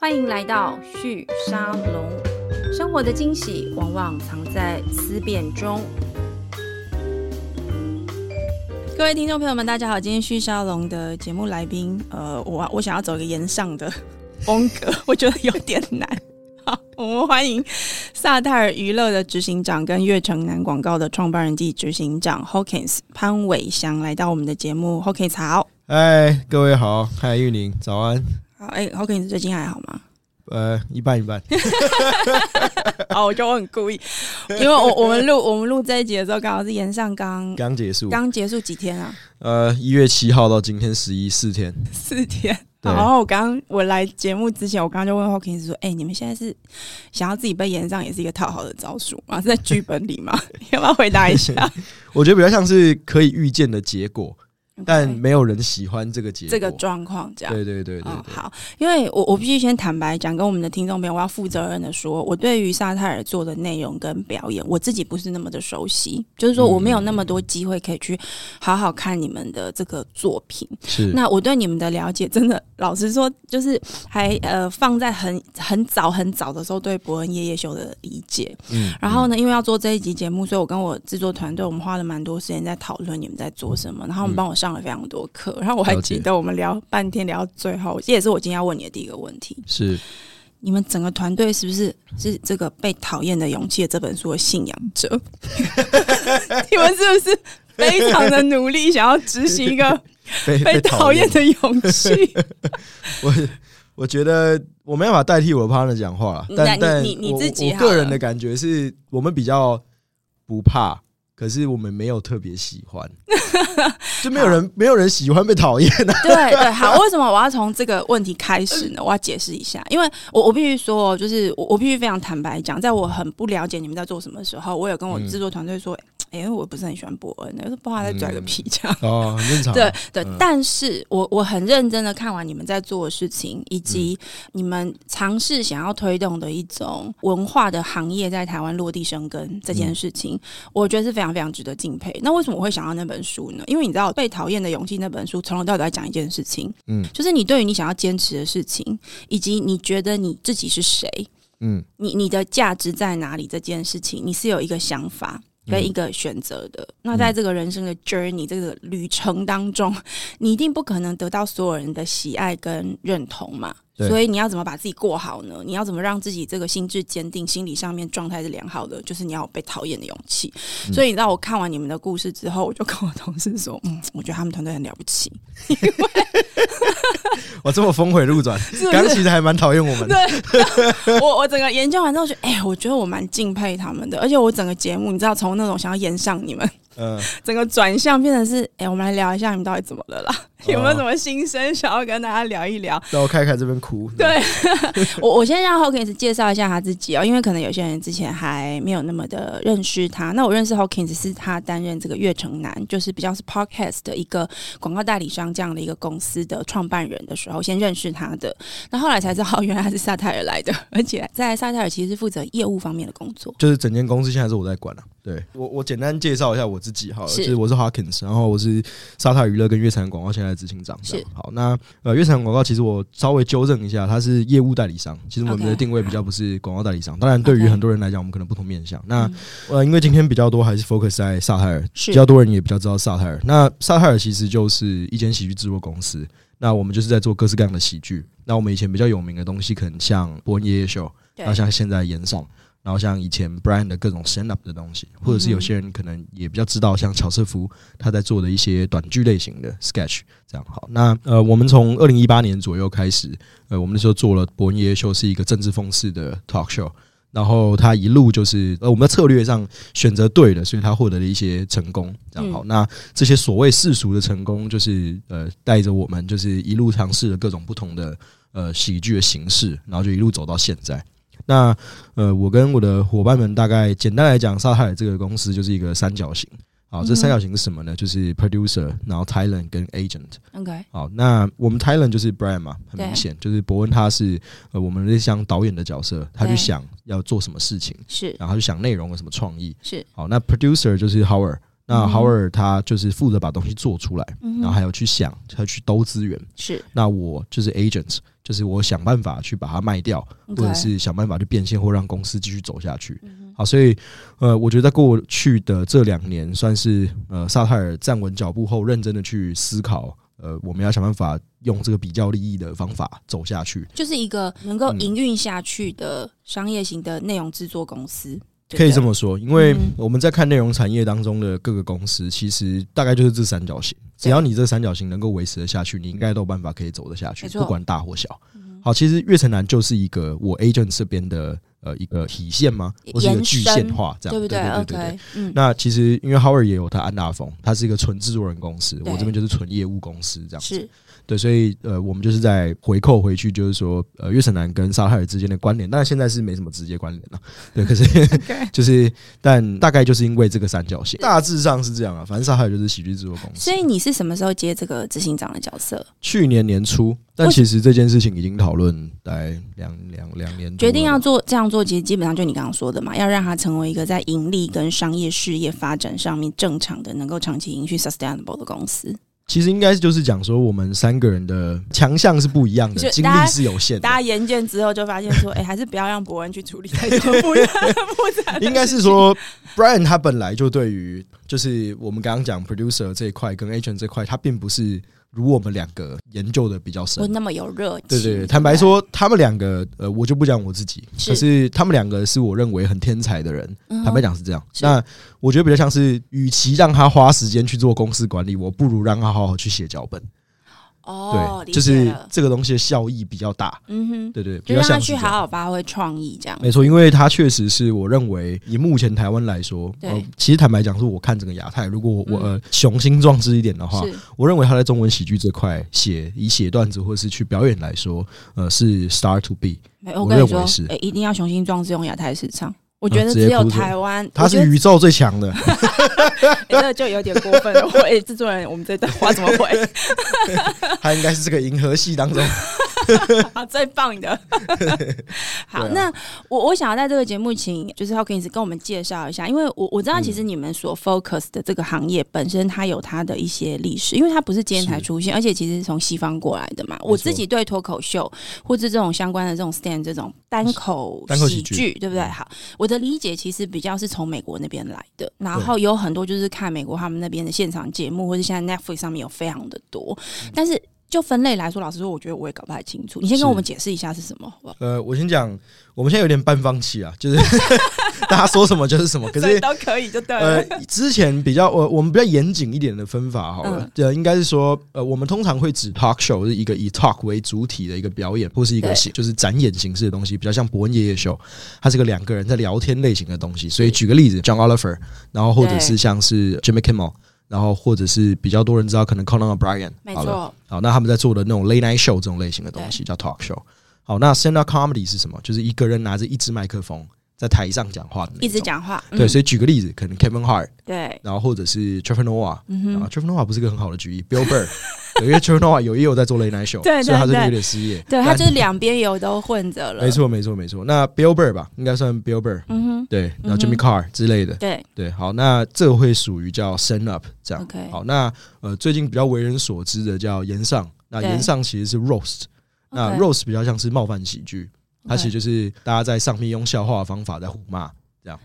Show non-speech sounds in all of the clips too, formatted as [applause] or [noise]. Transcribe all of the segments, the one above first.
欢迎来到旭沙龙，生活的惊喜往往藏在思辨中。各位听众朋友们，大家好，今天旭沙龙的节目来宾，呃，我我想要走一个言上的 [laughs] 风格，[laughs] 我觉得有点难。[laughs] 好，我们欢迎萨泰尔娱乐的执行长跟悦城南广告的创办人暨执行长 Hawkins 潘伟翔来到我们的节目。Hawkins 好，嗨，各位好，嗨，玉宁，早安。好，哎、欸，Hawkins 最近还好吗？呃，一半一半。好，[laughs] 我觉得我很故意，因为我我们录我们录这一集的时候，刚好是延上刚刚结束，刚结束几天啊？呃，一月七号到今天十一四天，四天。然后我刚我来节目之前，我刚刚就问 Hawkins 说：“哎、欸，你们现在是想要自己被延上，也是一个套好的招数吗？是在剧本里吗？[laughs] 要不要回答一下？” [laughs] 我觉得比较像是可以预见的结果。但没有人喜欢这个结果，这个状况这样。对对对对。好，因为我我必须先坦白讲，跟我们的听众朋友，我要负责任的说，我对于萨泰尔做的内容跟表演，我自己不是那么的熟悉，就是说我没有那么多机会可以去好好看你们的这个作品。是。那我对你们的了解，真的老实说，就是还呃放在很很早很早的时候对伯恩夜夜秀的理解。嗯。然后呢，因为要做这一集节目，所以我跟我制作团队，我们花了蛮多时间在讨论你们在做什么，然后我们帮我上。上了非常多课，然后我还记得我们聊半天聊到最后，这也是我今天要问你的第一个问题：是你们整个团队是不是是这个被讨厌的勇气的这本书的信仰者？[laughs] 你们是不是非常的努力，想要执行一个 [laughs] 被讨厌的勇气？[laughs] 我我觉得我没办法代替我的 partner 讲话，但但你你自己个人的感觉是我们比较不怕。可是我们没有特别喜欢，[laughs] 就没有人没有人喜欢被讨厌的。对对，好，为什么我要从这个问题开始呢？我要解释一下，因为我我必须说，就是我我必须非常坦白讲，在我很不了解你们在做什么的时候，我有跟我制作团队说。嗯哎、欸，我不是很喜欢博恩，就是不知道他在拽个皮这样。嗯、哦，很正常。[laughs] 对对，嗯、但是我我很认真的看完你们在做的事情，以及你们尝试想要推动的一种文化的行业在台湾落地生根这件事情，嗯、我觉得是非常非常值得敬佩。那为什么我会想到那本书呢？因为你知道，《被讨厌的勇气》那本书从头到尾在讲一件事情，嗯，就是你对于你想要坚持的事情，以及你觉得你自己是谁，嗯，你你的价值在哪里这件事情，你是有一个想法。跟一个选择的，嗯、那在这个人生的 journey、嗯、这个旅程当中，你一定不可能得到所有人的喜爱跟认同嘛。所以你要怎么把自己过好呢？你要怎么让自己这个心智坚定、心理上面状态是良好的？就是你要有被讨厌的勇气。嗯、所以你知道，我看完你们的故事之后，我就跟我同事说：“嗯，我觉得他们团队很了不起。”因为我这么峰回路转，[laughs] 刚其实还蛮讨厌我们的。对，[laughs] 我我整个研究完之后，觉得哎，我觉得我蛮敬佩他们的。而且我整个节目，你知道，从那种想要演上你们，嗯，整个转向变成是，哎，我们来聊一下你们到底怎么了啦。有没有什么心声想要跟大家聊一聊？让我看看这边哭。对，[laughs] 我我先让 Hawkins 介绍一下他自己哦，因为可能有些人之前还没有那么的认识他。那我认识 Hawkins 是他担任这个悦城南，就是比较是 Podcast 的一个广告代理商这样的一个公司的创办人的时候，先认识他的。那后来才知道，原来他是萨泰尔来的，而且在萨泰尔其实是负责业务方面的工作，就是整间公司现在是我在管了、啊。对我，我简单介绍一下我自己哈，是就是我是 Hawkins，然后我是沙泰尔娱乐跟月产广告现在的执行长。是好，那呃，月产广告其实我稍微纠正一下，它是业务代理商。其实我们的定位比较不是广告代理商。当然，对于很多人来讲，我们可能不同面向。那呃，因为今天比较多还是 focus 在萨泰尔，比较多人也比较知道萨泰尔。那萨泰尔其实就是一间喜剧制作公司。那我们就是在做各式各样的喜剧。那我们以前比较有名的东西，可能像博恩夜夜秀，然后像现在演上。然后像以前 Brian 的各种 stand up 的东西，或者是有些人可能也比较知道，像乔瑟夫他在做的一些短剧类型的 sketch，这样好。那呃，我们从二零一八年左右开始，呃，我们那时候做了伯恩夜夜秀，是一个政治风式的 talk show。然后他一路就是呃，我们的策略上选择对了，所以他获得了一些成功，这样好。那这些所谓世俗的成功，就是呃，带着我们就是一路尝试了各种不同的呃喜剧的形式，然后就一路走到现在。那呃，我跟我的伙伴们大概简单来讲，萨泰尔这个公司就是一个三角形。好，这三角形是什么呢？就是 producer，然后 talent 跟 agent。OK。好，那我们 talent 就是 Brian 嘛，很明显就是伯恩，他是呃我们这像导演的角色，他去想要做什么事情，是，然后就想内容有什么创意，是。好，那 producer 就是 Howard，那豪尔他就是负责把东西做出来，然后还有去想，还有去兜资源。是，那我就是 agent，就是我想办法去把它卖掉，或者是想办法去变现或让公司继续走下去。好，所以呃，我觉得在过去的这两年，算是呃萨泰尔站稳脚步后，认真的去思考，呃，我们要想办法用这个比较利益的方法走下去，就是一个能够营运下去的商业型的内容制作公司。可以这么说，因为我们在看内容产业当中的各个公司，其实大概就是这三角形。只要你这三角形能够维持得下去，你应该都有办法可以走得下去，不管大或小。好，其实月城南就是一个我 agent 这边的呃一个体现吗？或是一个具现化这样？对不对？对对对。那其实因为 Howard 也有他安大锋，他是一个纯制作人公司，我这边就是纯业务公司这样子。对，所以呃，我们就是在回扣回去，就是说，呃，约瑟南跟萨泰尔之间的关联，但是现在是没什么直接关联了。对，可是 [laughs] [laughs] 就是，但大概就是因为这个三角形，大致上是这样啊。反正萨泰尔就是喜剧制作公司。所以你是什么时候接这个执行长的角色？去年年初，但其实这件事情已经讨论来两两两年，决定要做这样做，其实基本上就你刚刚说的嘛，要让它成为一个在盈利跟商业事业发展上面正常的、能够长期延续 sustainable 的公司。其实应该就是讲说，我们三个人的强项是不一样的，精力是有限的。大家研究之后就发现说，哎、欸，还是不要让博恩去处理太多复杂复杂。[laughs] 应该是说，Brian 他本来就对于就是我们刚刚讲 producer 这一块跟 agent 这块，他并不是。如我们两个研究的比较深，不那么有热情。对对对，坦白说，他们两个，呃，我就不讲我自己，可是他们两个是我认为很天才的人。坦白讲是这样。那我觉得比较像是，与其让他花时间去做公司管理，我不如让他好好去写脚本。哦，对，就是这个东西的效益比较大。嗯哼，对对，就让他去好好发挥创意，这样没错。因为他确实是我认为，以目前台湾来说，呃，其实坦白讲，是我看整个亚太，如果我呃雄心壮志一点的话，我认为他在中文喜剧这块写以写段子或者是去表演来说，呃，是 start to be。我认为是，一定要雄心壮志用亚太市场。我觉得只有台湾，他是宇宙最强的，[laughs] 这个就有点过分了。喂，制作人，我们这段话怎么回？[laughs] 他应该是这个银河系当中。[laughs] [laughs] 好，最棒的。好，啊、那我我想要在这个节目请就是 Hawkins 跟我们介绍一下，因为我我知道其实你们所 focus 的这个行业本身它有它的一些历史，因为它不是今天才出现，而且其实是从西方过来的嘛。我自己对脱口秀或者这种相关的这种 stand 这种单口喜剧，对不对？好，我的理解其实比较是从美国那边来的，然后有很多就是看美国他们那边的现场节目，或者现在 Netflix 上面有非常的多，但是。就分类来说，老实说，我觉得我也搞不太清楚。你先跟我们解释一下是什么，好不好？呃，我先讲，我们现在有点半放弃啊，就是 [laughs] 大家说什么就是什么，可是都可以就对了。呃，之前比较我我们比较严谨一点的分法好了，对、嗯，应该是说，呃，我们通常会指 talk show 是一个以 talk 为主体的一个表演，或是一个就是展演形式的东西，比较像伯恩夜夜秀，它是个两个人在聊天类型的东西。所以举个例子，John Oliver，然后或者是像是 Jimmy Kimmel。然后或者是比较多人知道，可能 Conan O'Brien，没错，好，那他们在做的那种 late night show 这种类型的东西叫 talk show。好，那 stand up comedy 是什么？就是一个人拿着一支麦克风在台上讲话的，一直讲话。对，所以举个例子，可能 Kevin Hart，对，然后或者是 Trevor Noah，嗯哼，Trevor Noah 不是一个很好的举例，Bill Burr。[laughs] 因为 Trevor Noah 有也有在做 Late Night Show，对，所以他是有点失业。对，他就是两边有都混着了。没错，没错，没错。那 Bill Burr 吧，应该算 Bill Burr。嗯哼，对，然后 Jimmy Carr 之类的。对对，好，那这个会属于叫 Stand Up 这样。OK，好，那呃，最近比较为人所知的叫岩上，那岩上其实是 Roast，那 Roast 比较像是冒犯喜剧，它其实就是大家在上面用笑话的方法在互骂。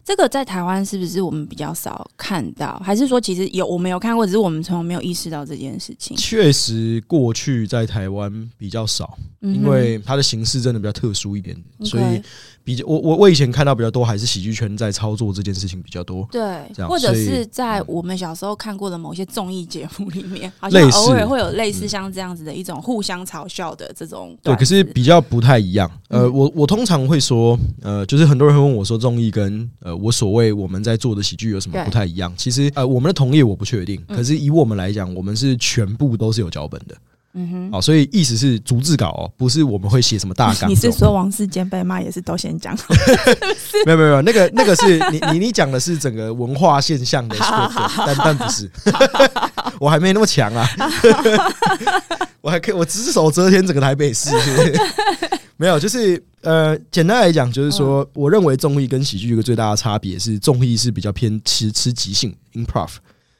这个在台湾是不是我们比较少看到？还是说其实有我没有看过，只是我们从来没有意识到这件事情？确实，过去在台湾比较少，因为它的形式真的比较特殊一点，所以。比较我我我以前看到比较多还是喜剧圈在操作这件事情比较多，对，或者是在我们小时候看过的某些综艺节目里面，好像偶尔会有类似像这样子的一种互相嘲笑的这种。对，可是比较不太一样。呃，我我通常会说，呃，就是很多人会问我说，综艺跟呃我所谓我们在做的喜剧有什么不太一样？其实呃，我们的同业我不确定，可是以我们来讲，我们是全部都是有脚本的。嗯哼，好，所以意思是逐字稿哦，不是我们会写什么大纲。你是说王世坚被骂也是都先讲？[laughs] 没有没有没有，那个那个是你你你讲的是整个文化现象的但但不是，[laughs] 我还没那么强啊，[laughs] 我还可以我只手遮天整个台北市，是不是？没有，就是呃，简单来讲，就是说，我认为综艺跟喜剧一个最大的差别是，综艺是比较偏吃吃即兴 improv。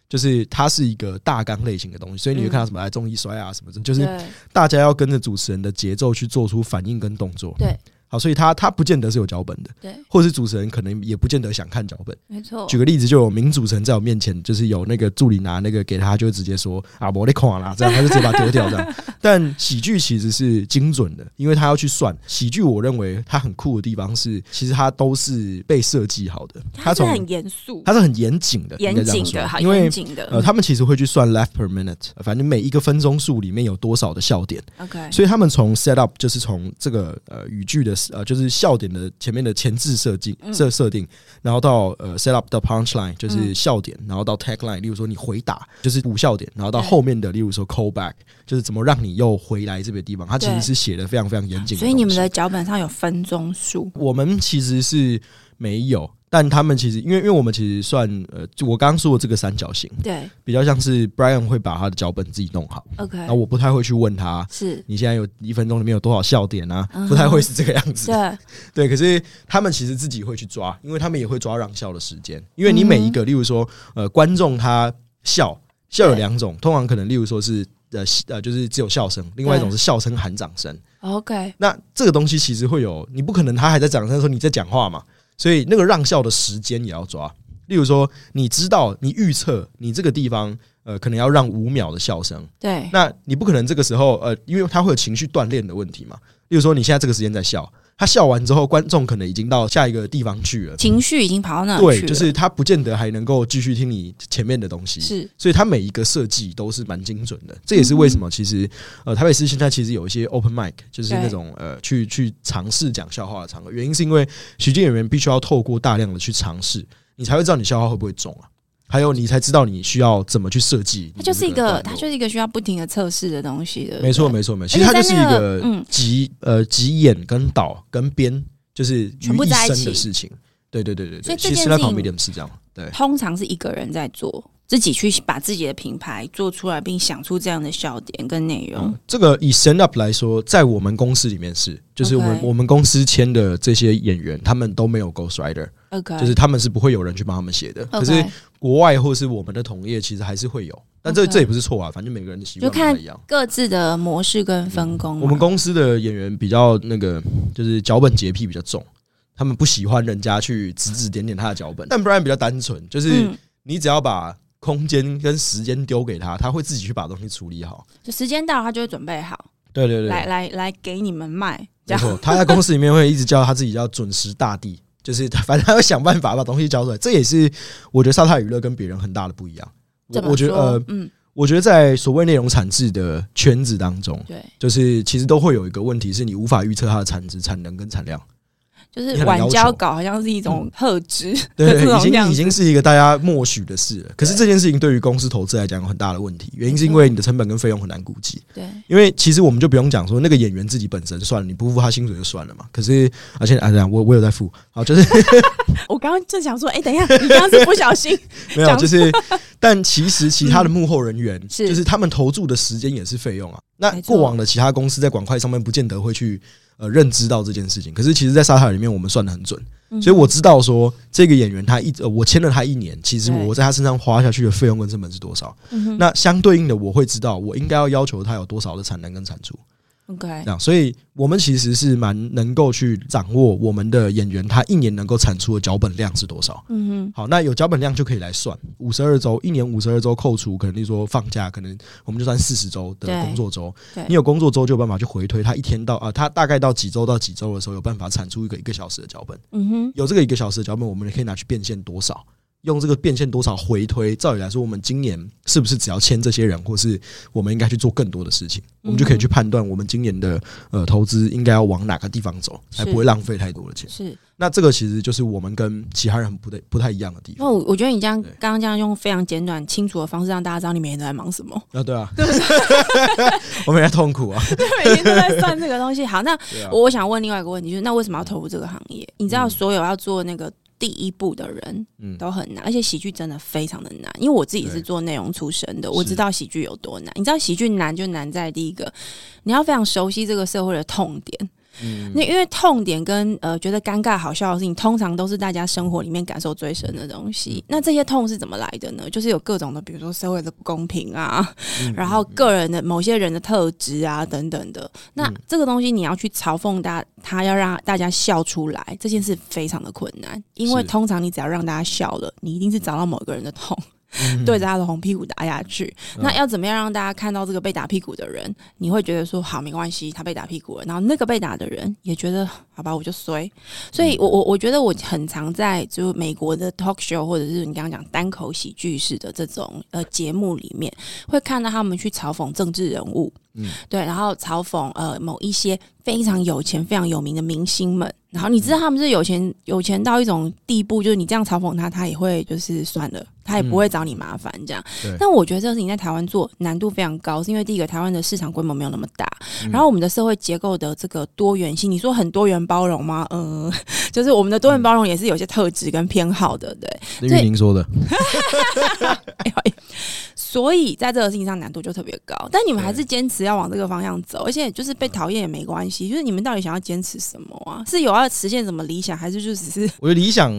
就是它是一个大纲类型的东西，所以你会看到什么哎综艺摔啊什么的，就是大家要跟着主持人的节奏去做出反应跟动作。对。好，所以他他不见得是有脚本的，对，或者是主持人可能也不见得想看脚本，没错。举个例子，就有名主持人在我面前，就是有那个助理拿那个给他，就会直接说啊，我的看啦，这样他就直接把它丢掉这样。[laughs] 但喜剧其实是精准的，因为他要去算喜剧。我认为它很酷的地方是，其实它都是被设计好的，它是很严肃，它是很严谨的，严谨的，因为的呃，他们其实会去算 laugh per minute，反正每一个分钟数里面有多少的笑点。OK，所以他们从 set up 就是从这个呃语句的呃就是笑点。的前面的前置设计设设定，然后到呃 set up 的 punch line 就是笑点，然后到 tag line，例如说你回答就是补笑点，然后到后面的例如说 call back 就是怎么让你又回来这个地方，它其实是写的非常非常严谨。所以你们的脚本上有分钟数？我们其实是没有。但他们其实，因为因为我们其实算呃，就我刚刚说的这个三角形，对，比较像是 Brian 会把他的脚本自己弄好，OK，然后我不太会去问他，是你现在有一分钟里面有多少笑点啊？不太会是这个样子，对。[laughs] 对。可是他们其实自己会去抓，因为他们也会抓让笑的时间，因为你每一个，例如说呃，观众他笑笑有两种，通常可能例如说是呃呃，就是只有笑声，另外一种是笑声含掌声，OK。那这个东西其实会有，你不可能他还在掌声的时候你在讲话嘛。所以那个让笑的时间也要抓，例如说，你知道，你预测你这个地方，呃，可能要让五秒的笑声，对，那你不可能这个时候，呃，因为他会有情绪锻炼的问题嘛。例如说，你现在这个时间在笑，他笑完之后，观众可能已经到下一个地方去了，情绪已经跑到那对，就是他不见得还能够继续听你前面的东西，是，所以他每一个设计都是蛮精准的。这也是为什么其实，呃，台北市现在其实有一些 open mic，就是那种呃，去去尝试讲笑话的场合，原因是因为喜剧演员必须要透过大量的去尝试，你才会知道你笑话会不会中啊。还有，你才知道你需要怎么去设计。它就是一个，它就是一个需要不停的测试的东西的。没错，没错，没错。其实它就是一个集呃集演跟导跟编，就是全部在一起的事情。对对对对对。所以其实那 comedian 是这样。对，通常是一个人在做。自己去把自己的品牌做出来，并想出这样的笑点跟内容。嗯，这个以 stand up 来说，在我们公司里面是，就是我们.我们公司签的这些演员，他们都没有 ghost writer，Okay. 就是他们是不会有人去帮他们写的。可是国外或是我们的同业，其实还是会有。但这.这也不是错啊，反正每个人的习惯不一样，各自的模式跟分工。我们公司的演员比较那个，就是脚本洁癖比较重，他们不喜欢人家去指指点点他的脚本。但 Brian 比较单纯，就是你只要把空间跟时间丢给他，他会自己去把东西处理好。就时间到了，他就会准备好。对对对，来来来，给你们卖。没错，他在公司里面会一直叫他自己叫准时大帝，[laughs] 就是他反正他会想办法把东西交出来。这也是我觉得沙太娱乐跟别人很大的不一样。我我觉得呃，嗯，我觉得在所谓内容产制的圈子当中，对，就是其实都会有一个问题是你无法预测它的产值、产能跟产量。就是晚交稿好像是一种特质，对，[laughs] 已经已经是一个大家默许的事了。可是这件事情对于公司投资来讲有很大的问题，原因是因为你的成本跟费用很难估计。对，因为其实我们就不用讲说那个演员自己本身算了，你不付他薪水就算了嘛。可是而且啊，这样我我有在付，好，就是 [laughs] 我刚刚正想说，哎，等一下，你刚刚是不小心 [laughs] 没有，就是，但其实其他的幕后人员就是他们投注的时间也是费用啊。那过往的其他公司在广快上面不见得会去。呃，认知到这件事情，可是其实，在沙塔里面，我们算的很准，所以我知道说，这个演员他一呃，我签了他一年，其实我在他身上花下去的费用跟成本是多少，那相对应的，我会知道我应该要要求他有多少的产能跟产出。OK，这样，所以我们其实是蛮能够去掌握我们的演员他一年能够产出的脚本量是多少。嗯哼，好，那有脚本量就可以来算五十二周，一年五十二周扣除，可能你说放假，可能我们就算四十周的工作周。你有工作周就有办法去回推，他一天到啊，他大概到几周到几周的时候有办法产出一个一个小时的脚本。嗯哼，有这个一个小时的脚本，我们也可以拿去变现多少。用这个变现多少回推，照理来说，我们今年是不是只要签这些人，或是我们应该去做更多的事情，我们就可以去判断我们今年的呃投资应该要往哪个地方走，才不会浪费太多的钱。是，那这个其实就是我们跟其他人不太不太一样的地方。那我我觉得你这样刚刚这样用非常简短清楚的方式让大家知道你每天都在忙什么啊？对啊，[laughs] [laughs] 我每天痛苦啊，[laughs] 对每天都在算这个东西。好，那我想问另外一个问题，就是那为什么要投入这个行业？你知道所有要做那个。第一步的人，嗯，都很难，而且喜剧真的非常的难。因为我自己是做内容出身的，我知道喜剧有多难。你知道喜剧难就难在第一个，你要非常熟悉这个社会的痛点，嗯，那因为痛点跟呃觉得尴尬好笑的事情，通常都是大家生活里面感受最深的东西。那这些痛是怎么来的呢？就是有各种的，比如说社会的不公平啊，嗯、然后个人的某些人的特质啊等等的。那这个东西你要去嘲讽大，他要让大家笑出来，这件事非常的困难，因为通常你只要让大家笑了，你一定是找到某个人的痛。嗯、对着他的红屁股打下去，那要怎么样让大家看到这个被打屁股的人？你会觉得说好没关系，他被打屁股了，然后那个被打的人也觉得好吧，我就衰。所以我我我觉得我很常在就美国的 talk show 或者是你刚刚讲单口喜剧式的这种呃节目里面，会看到他们去嘲讽政治人物。嗯，对，然后嘲讽呃某一些非常有钱、非常有名的明星们，然后你知道他们是有钱有钱到一种地步，就是你这样嘲讽他，他也会就是算了，他也不会找你麻烦这样。嗯、但我觉得这个事情在台湾做难度非常高，是因为第一个台湾的市场规模没有那么大，嗯、然后我们的社会结构的这个多元性，你说很多元包容吗？嗯、呃，[laughs] 就是我们的多元包容也是有些特质跟偏好的，对。那玉宁说的。[laughs] 所以在这个事情上难度就特别高，但你们还是坚持要往这个方向走，而且就是被讨厌也没关系。就是你们到底想要坚持什么啊？是有要实现什么理想，还是就只是？[laughs] 我觉得理想，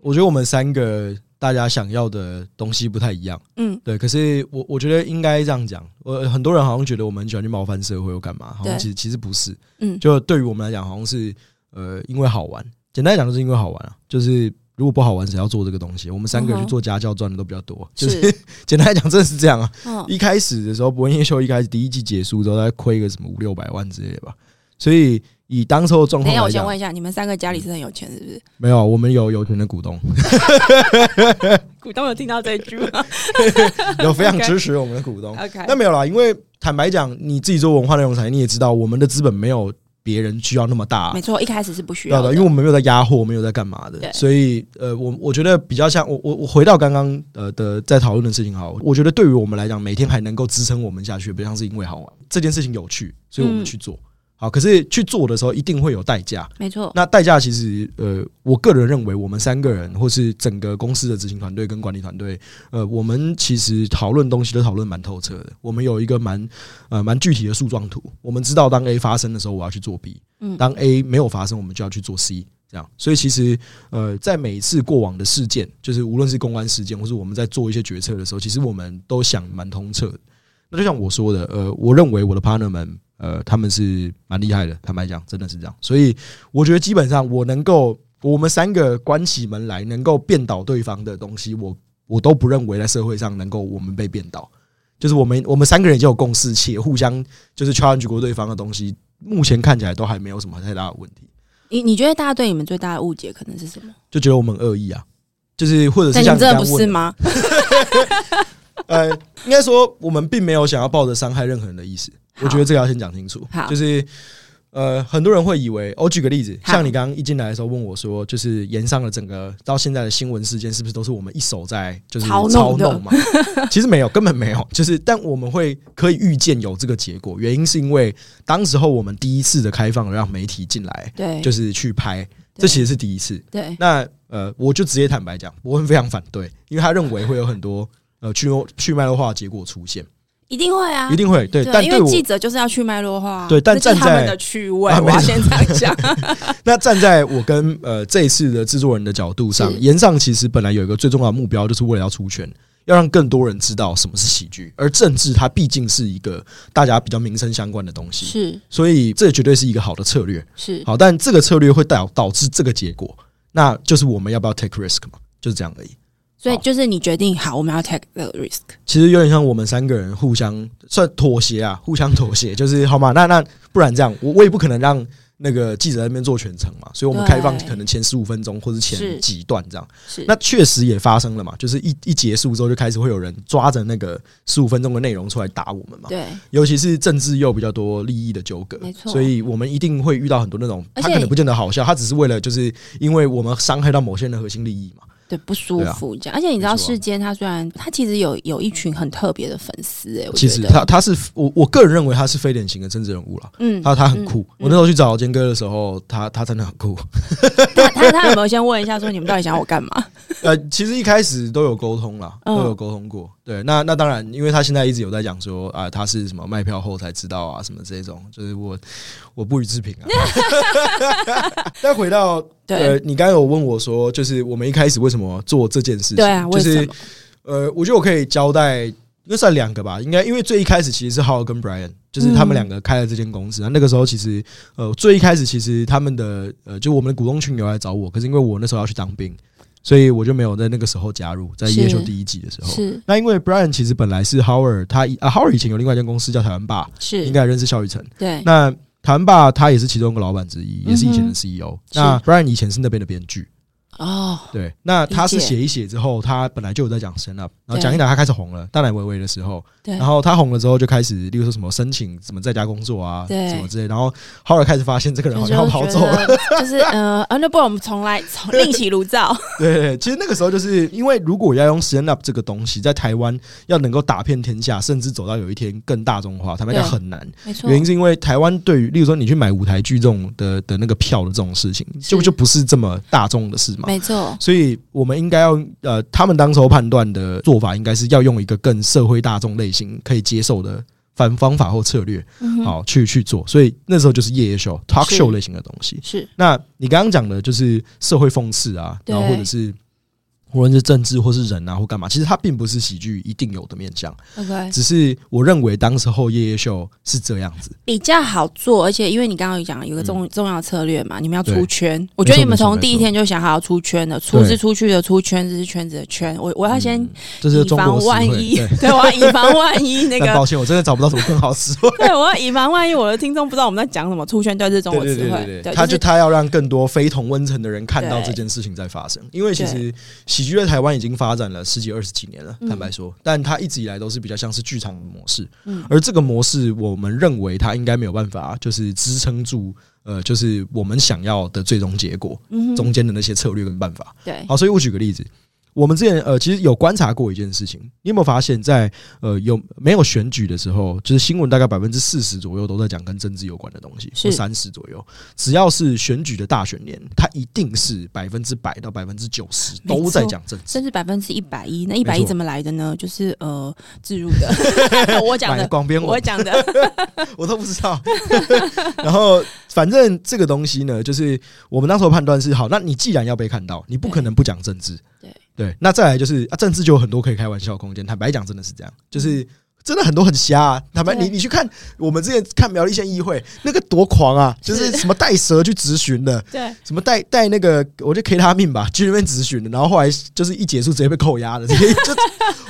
我觉得我们三个大家想要的东西不太一样。嗯，对。可是我我觉得应该这样讲，我很多人好像觉得我们很喜欢去冒犯社会，又干嘛？好像其实其实不是。嗯，就对于我们来讲，好像是呃，因为好玩。简单来讲，就是因为好玩啊，就是。如果不好玩，谁要做这个东西？我们三个人去做家教赚的都比较多，就是 [laughs] 简单来讲，真的是这样啊。一开始的时候，博恩夜秀一开始第一季结束之后，大概亏个什么五六百万之类的吧。所以以当时的状况，等下我先问一下，你们三个家里是很有钱，是不是？没有，我们有有钱的股东。[laughs] 股东有听到这一句吗？[laughs] 有非常支持我们的股东。OK，那没有啦，因为坦白讲，你自己做文化内容产业，你也知道，我们的资本没有。别人需要那么大，没错，一开始是不需要的，因为我们没有在压货，没有在干嘛的，对。所以呃，我我觉得比较像我我我回到刚刚呃的在讨论的事情哈，我觉得对于我们来讲，每天还能够支撑我们下去，不像是因为好玩，这件事情有趣，所以我们去做。嗯好，可是去做的时候一定会有代价，没错。那代价其实，呃，我个人认为，我们三个人或是整个公司的执行团队跟管理团队，呃，我们其实讨论东西都讨论蛮透彻的。我们有一个蛮呃蛮具体的树状图，我们知道当 A 发生的时候，我要去做 B，嗯，当 A 没有发生，我们就要去做 C，这样。所以其实，呃，在每一次过往的事件，就是无论是公关事件，或是我们在做一些决策的时候，其实我们都想蛮通彻的。那就像我说的，呃，我认为我的 partner 们。呃，他们是蛮厉害的，坦白讲，真的是这样。所以我觉得基本上我能够，我们三个关起门来能够辩倒对方的东西，我我都不认为在社会上能够我们被辩倒。就是我们我们三个人已经有共识，且互相就是 challenge 过对方的东西，目前看起来都还没有什么太大的问题。你你觉得大家对你们最大的误解可能是什么？就觉得我们恶意啊，就是或者是像你这样不是吗？[laughs] 呃，应该说我们并没有想要抱着伤害任何人的意思。我觉得这个要先讲清楚，就是呃，很多人会以为，我举个例子，像你刚刚一进来的时候问我说，就是炎上的整个到现在的新闻事件，是不是都是我们一手在就是操弄嘛？[laughs] 其实没有，根本没有，就是但我们会可以预见有这个结果，原因是因为当时候我们第一次的开放让媒体进来，对，就是去拍，这其实是第一次，对。那呃，我就直接坦白讲，我会非常反对，因为他认为会有很多呃去去脉络化的结果出现。一定会啊，一定会对，但因为记者就是要去脉络化，对，但站在他们的趣味，[laughs] 我要先这样讲。[laughs] 那站在我跟呃这一次的制作人的角度上，岩上其实本来有一个最重要的目标，就是为了要出圈，要让更多人知道什么是喜剧，而政治它毕竟是一个大家比较民生相关的东西，是，所以这绝对是一个好的策略，是。好，但这个策略会导导致这个结果，那就是我们要不要 take risk 嘛，就是这样而已。所以就是你决定好，我们要 take the risk。其实有点像我们三个人互相算妥协啊，[laughs] 互相妥协，就是好吗？那那不然这样，我我也不可能让那个记者在那边做全程嘛，所以我们开放可能前十五分钟或者前几段这样。是，那确实也发生了嘛，就是一一结束之后就开始会有人抓着那个十五分钟的内容出来打我们嘛。对，尤其是政治又比较多利益的纠葛，没错，所以我们一定会遇到很多那种，他可能不见得好笑，他只是为了就是因为我们伤害到某些人的核心利益嘛。对，不舒服这样，而且你知道，世间他虽然他其实有有一群很特别的粉丝哎，其实他他是我我个人认为他是非典型的政治人物了，嗯，他他很酷。我那时候去找坚哥的时候，他他真的很酷。他他他有没有先问一下说你们到底想要我干嘛？呃，其实一开始都有沟通啦，都有沟通过。对，那那当然，因为他现在一直有在讲说啊，他是什么卖票后才知道啊，什么这种，就是我我不予置评啊。[laughs] [laughs] 再回到呃，你刚刚有问我说，就是我们一开始为什么做这件事情？对啊，就是呃，我觉得我可以交代，应该算两个吧。应该因为最一开始其实是 Howard 跟 Brian，就是他们两个开了这间公司。那、嗯、那个时候其实呃，最一开始其实他们的呃，就我们的股东群有来找我，可是因为我那时候要去当兵。所以我就没有在那个时候加入，在夜秀第一季的时候。是。那因为 Brian 其实本来是 Howard，他啊 Howard 以前有另外一间公司叫台湾霸，是应该认识肖雨辰。对。那台湾霸他也是其中一个老板之一，也是以前的 CEO。那 Brian 以前是那边的编剧。哦，对，那他是写一写之后，他本来就有在讲 stand up，然后讲一讲，他开始红了，大奶微微的时候，对，然后他红了之后就开始，例如说什么申请什么在家工作啊，对，什么之类，然后后来开始发现这个人好像要跑走了，就是呃，[laughs] 啊，那不然我们重来，重另起炉灶。对，其实那个时候就是因为如果要用 stand up 这个东西在台湾要能够打遍天下，甚至走到有一天更大众化，坦白讲很难，没错。原因是因为台湾对于例如说你去买舞台剧这种的的那个票的这种事情，就就不是这么大众的事嘛，没错，所以。我们应该要呃，他们当时候判断的做法，应该是要用一个更社会大众类型可以接受的反方法或策略，好去去做。所以那时候就是夜夜秀 talk show 类型的东西。是，那你刚刚讲的就是社会讽刺啊，然后或者是。无论是政治或是人啊，或干嘛，其实它并不是喜剧一定有的面向。OK，只是我认为当时候夜夜秀是这样子比较好做，而且因为你刚刚有讲有个重重要策略嘛，你们要出圈。我觉得你们从第一天就想好要出圈的，出是出去的出，圈子是圈子的圈。我我要先以防万一，对，我要以防万一 [laughs] 那个。抱歉，我真的找不到什么更好词汇。[laughs] 对，我要以防万一，我的听众不知道我们在讲什么。出圈对是中国词汇，他就他要让更多非同温层的人看到这件事情在发生，因为其实。喜剧在台湾已经发展了十几二十几年了，坦白说，但它一直以来都是比较像是剧场的模式，而这个模式，我们认为它应该没有办法，就是支撑住，呃，就是我们想要的最终结果，嗯中间的那些策略跟办法。对，好，所以我举个例子。我们之前呃，其实有观察过一件事情，你有没有发现在，在呃有没有选举的时候，就是新闻大概百分之四十左右都在讲跟政治有关的东西，是三十左右。只要是选举的大选年，它一定是百分之百到百分之九十都在讲政治，甚至百分之一百一。那一百一怎么来的呢？就是呃，自入的，[laughs] 我讲的广编，我讲的，[laughs] 我都不知道。[laughs] 然后反正这个东西呢，就是我们那时候判断是好，那你既然要被看到，你不可能不讲政治，对。对，那再来就是啊，政治就有很多可以开玩笑的空间。坦白讲，真的是这样，就是真的很多很瞎啊。坦白，你你去看我们之前看苗栗县议会那个多狂啊，就是什么带蛇去质询的，对，什么带带那个，我就 K 他命吧，去那边质询的，然后后来就是一结束直接被扣押了，这些 [laughs] 就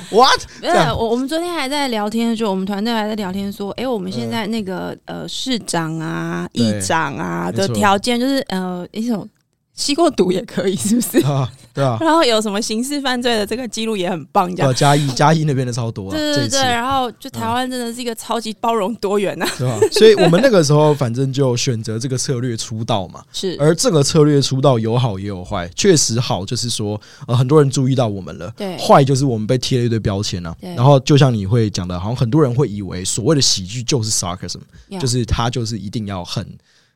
what？没有，我我们昨天还在聊天，的时候我们团队还在聊天说，哎，我们现在那个呃市长啊、议长啊的条件就是呃一种。吸过毒也可以，是不是？啊，对啊。然后有什么刑事犯罪的这个记录也很棒，这样。嘉义嘉义那边的超多，啊，对对对。然后就台湾真的是一个超级包容多元呐，啊，对吧？所以我们那个时候反正就选择这个策略出道嘛。是。而这个策略出道有好也有坏，确实好就是说呃很多人注意到我们了，对。坏就是我们被贴了一堆标签啊。然后就像你会讲的，好像很多人会以为所谓的喜剧就是 sarcasm，就是他就是一定要很。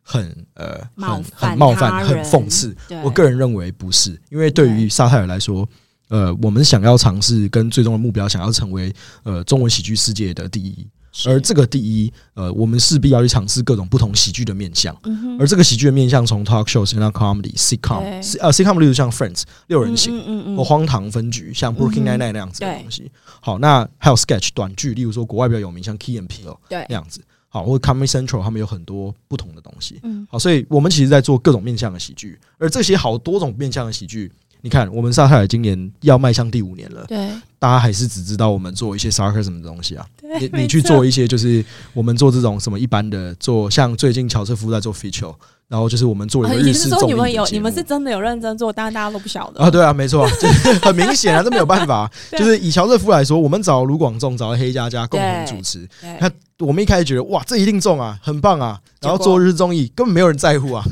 很呃，很很冒犯，很讽刺。我个人认为不是，因为对于沙泰尔来说，呃，我们想要尝试跟最终的目标，想要成为呃中文喜剧世界的第一。而这个第一，呃，我们势必要去尝试各种不同喜剧的面向。而这个喜剧的面向，从 talk show、stand up comedy、sitcom，呃，sitcom 例如像 Friends 六人行，或荒唐分局，像 Brooklyn Nine-Nine 那样子的东西。好，那还有 sketch 短剧，例如说国外比较有名，像 Key and Peele 那样子。好，或者 Comedy Central，他们有很多不同的东西。嗯，好，所以我们其实在做各种面向的喜剧，而这些好多种面向的喜剧，你看，我们萨泰尔今年要迈向第五年了，对，大家还是只知道我们做一些 sarcasm 的东西啊。对，你你去做一些，就是我们做这种什么一般的，做像最近乔瑟夫在做 feature。然后就是我们做了一个日式综艺你们有，你们是真的有认真做，但是大家都不晓得 [laughs] 啊。对啊，没错，就是很明显啊，这没有办法。[laughs] [laughs] 就是以乔瑟夫来说，我们找卢广仲，找了黑佳佳共同主持。那我们一开始觉得哇，这一定中啊，很棒啊。然后做日综艺，根本没有人在乎啊。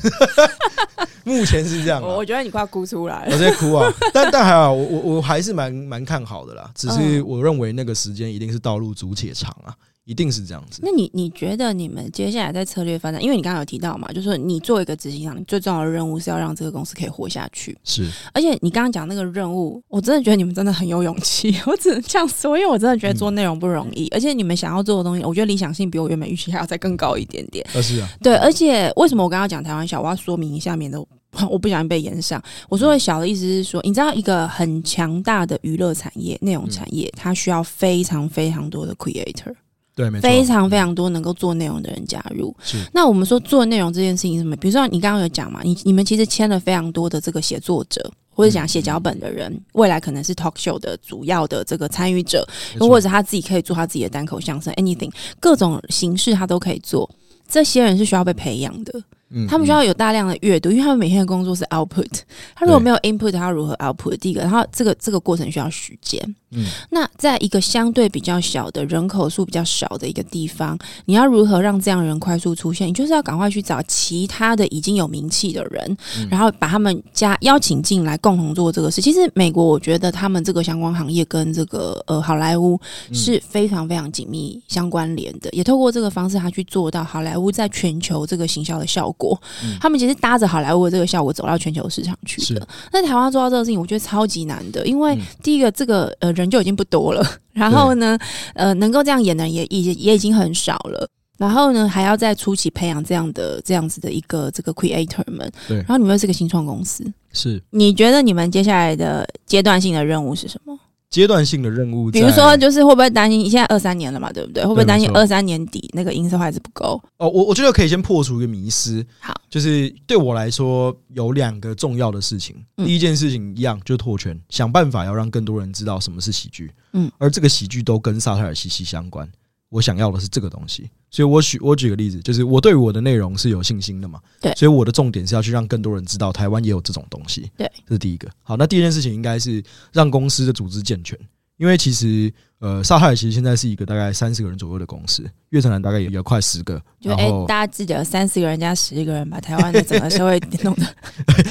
目前是这样，我觉得你快要哭出来了，我在哭啊。但但还好，我我我还是蛮蛮看好的啦。只是我认为那个时间一定是道路阻且长啊。一定是这样子。那你你觉得你们接下来在策略发展，因为你刚刚有提到嘛，就是说你作为一个执行长，你最重要的任务是要让这个公司可以活下去。是，而且你刚刚讲那个任务，我真的觉得你们真的很有勇气。[laughs] 我只能这样说，因为我真的觉得做内容不容易，嗯、而且你们想要做的东西，我觉得理想性比我原本预期还要再更高一点点。啊是啊，对，而且为什么我刚刚讲台湾小，我要说明一下，免得我 [laughs] 不小心被延上。我说的小的意思是说，你知道一个很强大的娱乐产业、内容产业，它需要非常非常多的 creator。对，没错，非常非常多能够做内容的人加入。是，那我们说做内容这件事情是什么？比如说你刚刚有讲嘛，你你们其实签了非常多的这个写作者，或者讲写脚本的人，嗯、未来可能是 talk show 的主要的这个参与者，又或者他自己可以做他自己的单口相声，anything，各种形式他都可以做。这些人是需要被培养的。他们需要有大量的阅读，因为他们每天的工作是 output。他如果没有 input，他要如何 output？第一个，然后这个这个过程需要时间。嗯，那在一个相对比较小的人口数比较少的一个地方，你要如何让这样的人快速出现？你就是要赶快去找其他的已经有名气的人，然后把他们加邀请进来，共同做这个事。其实美国，我觉得他们这个相关行业跟这个呃好莱坞是非常非常紧密相关联的，也透过这个方式，他去做到好莱坞在全球这个行销的效果。嗯、他们其实搭着好莱坞的这个效果走到全球市场去的。那台湾做到这个事情，我觉得超级难的，因为第一个，这个呃人就已经不多了，[laughs] 然后呢，呃，能够这样演的人也也也已经很少了，然后呢，还要在初期培养这样的这样子的一个这个 creator 们。对，然后你们又是个新创公司，是？你觉得你们接下来的阶段性的任务是什么？阶段性的任务，比如说，就是会不会担心？现在二三年了嘛，对不对？会不会担心二三年底那个营收还是不够？哦，我我觉得可以先破除一个迷思。好，就是对我来说有两个重要的事情。嗯、第一件事情一样，就是拓圈，想办法要让更多人知道什么是喜剧。嗯，而这个喜剧都跟撒泰尔息息相关。我想要的是这个东西，所以我举我举个例子，就是我对我的内容是有信心的嘛。对，所以我的重点是要去让更多人知道台湾也有这种东西。对，这是第一个。好，那第二件事情应该是让公司的组织健全。因为其实，呃，萨泰尔其实现在是一个大概三十个人左右的公司，月城南大概也也快十个。就哎、欸，大家记得三十个人加十一个人，把台湾的整个社会 [laughs] [laughs] 弄得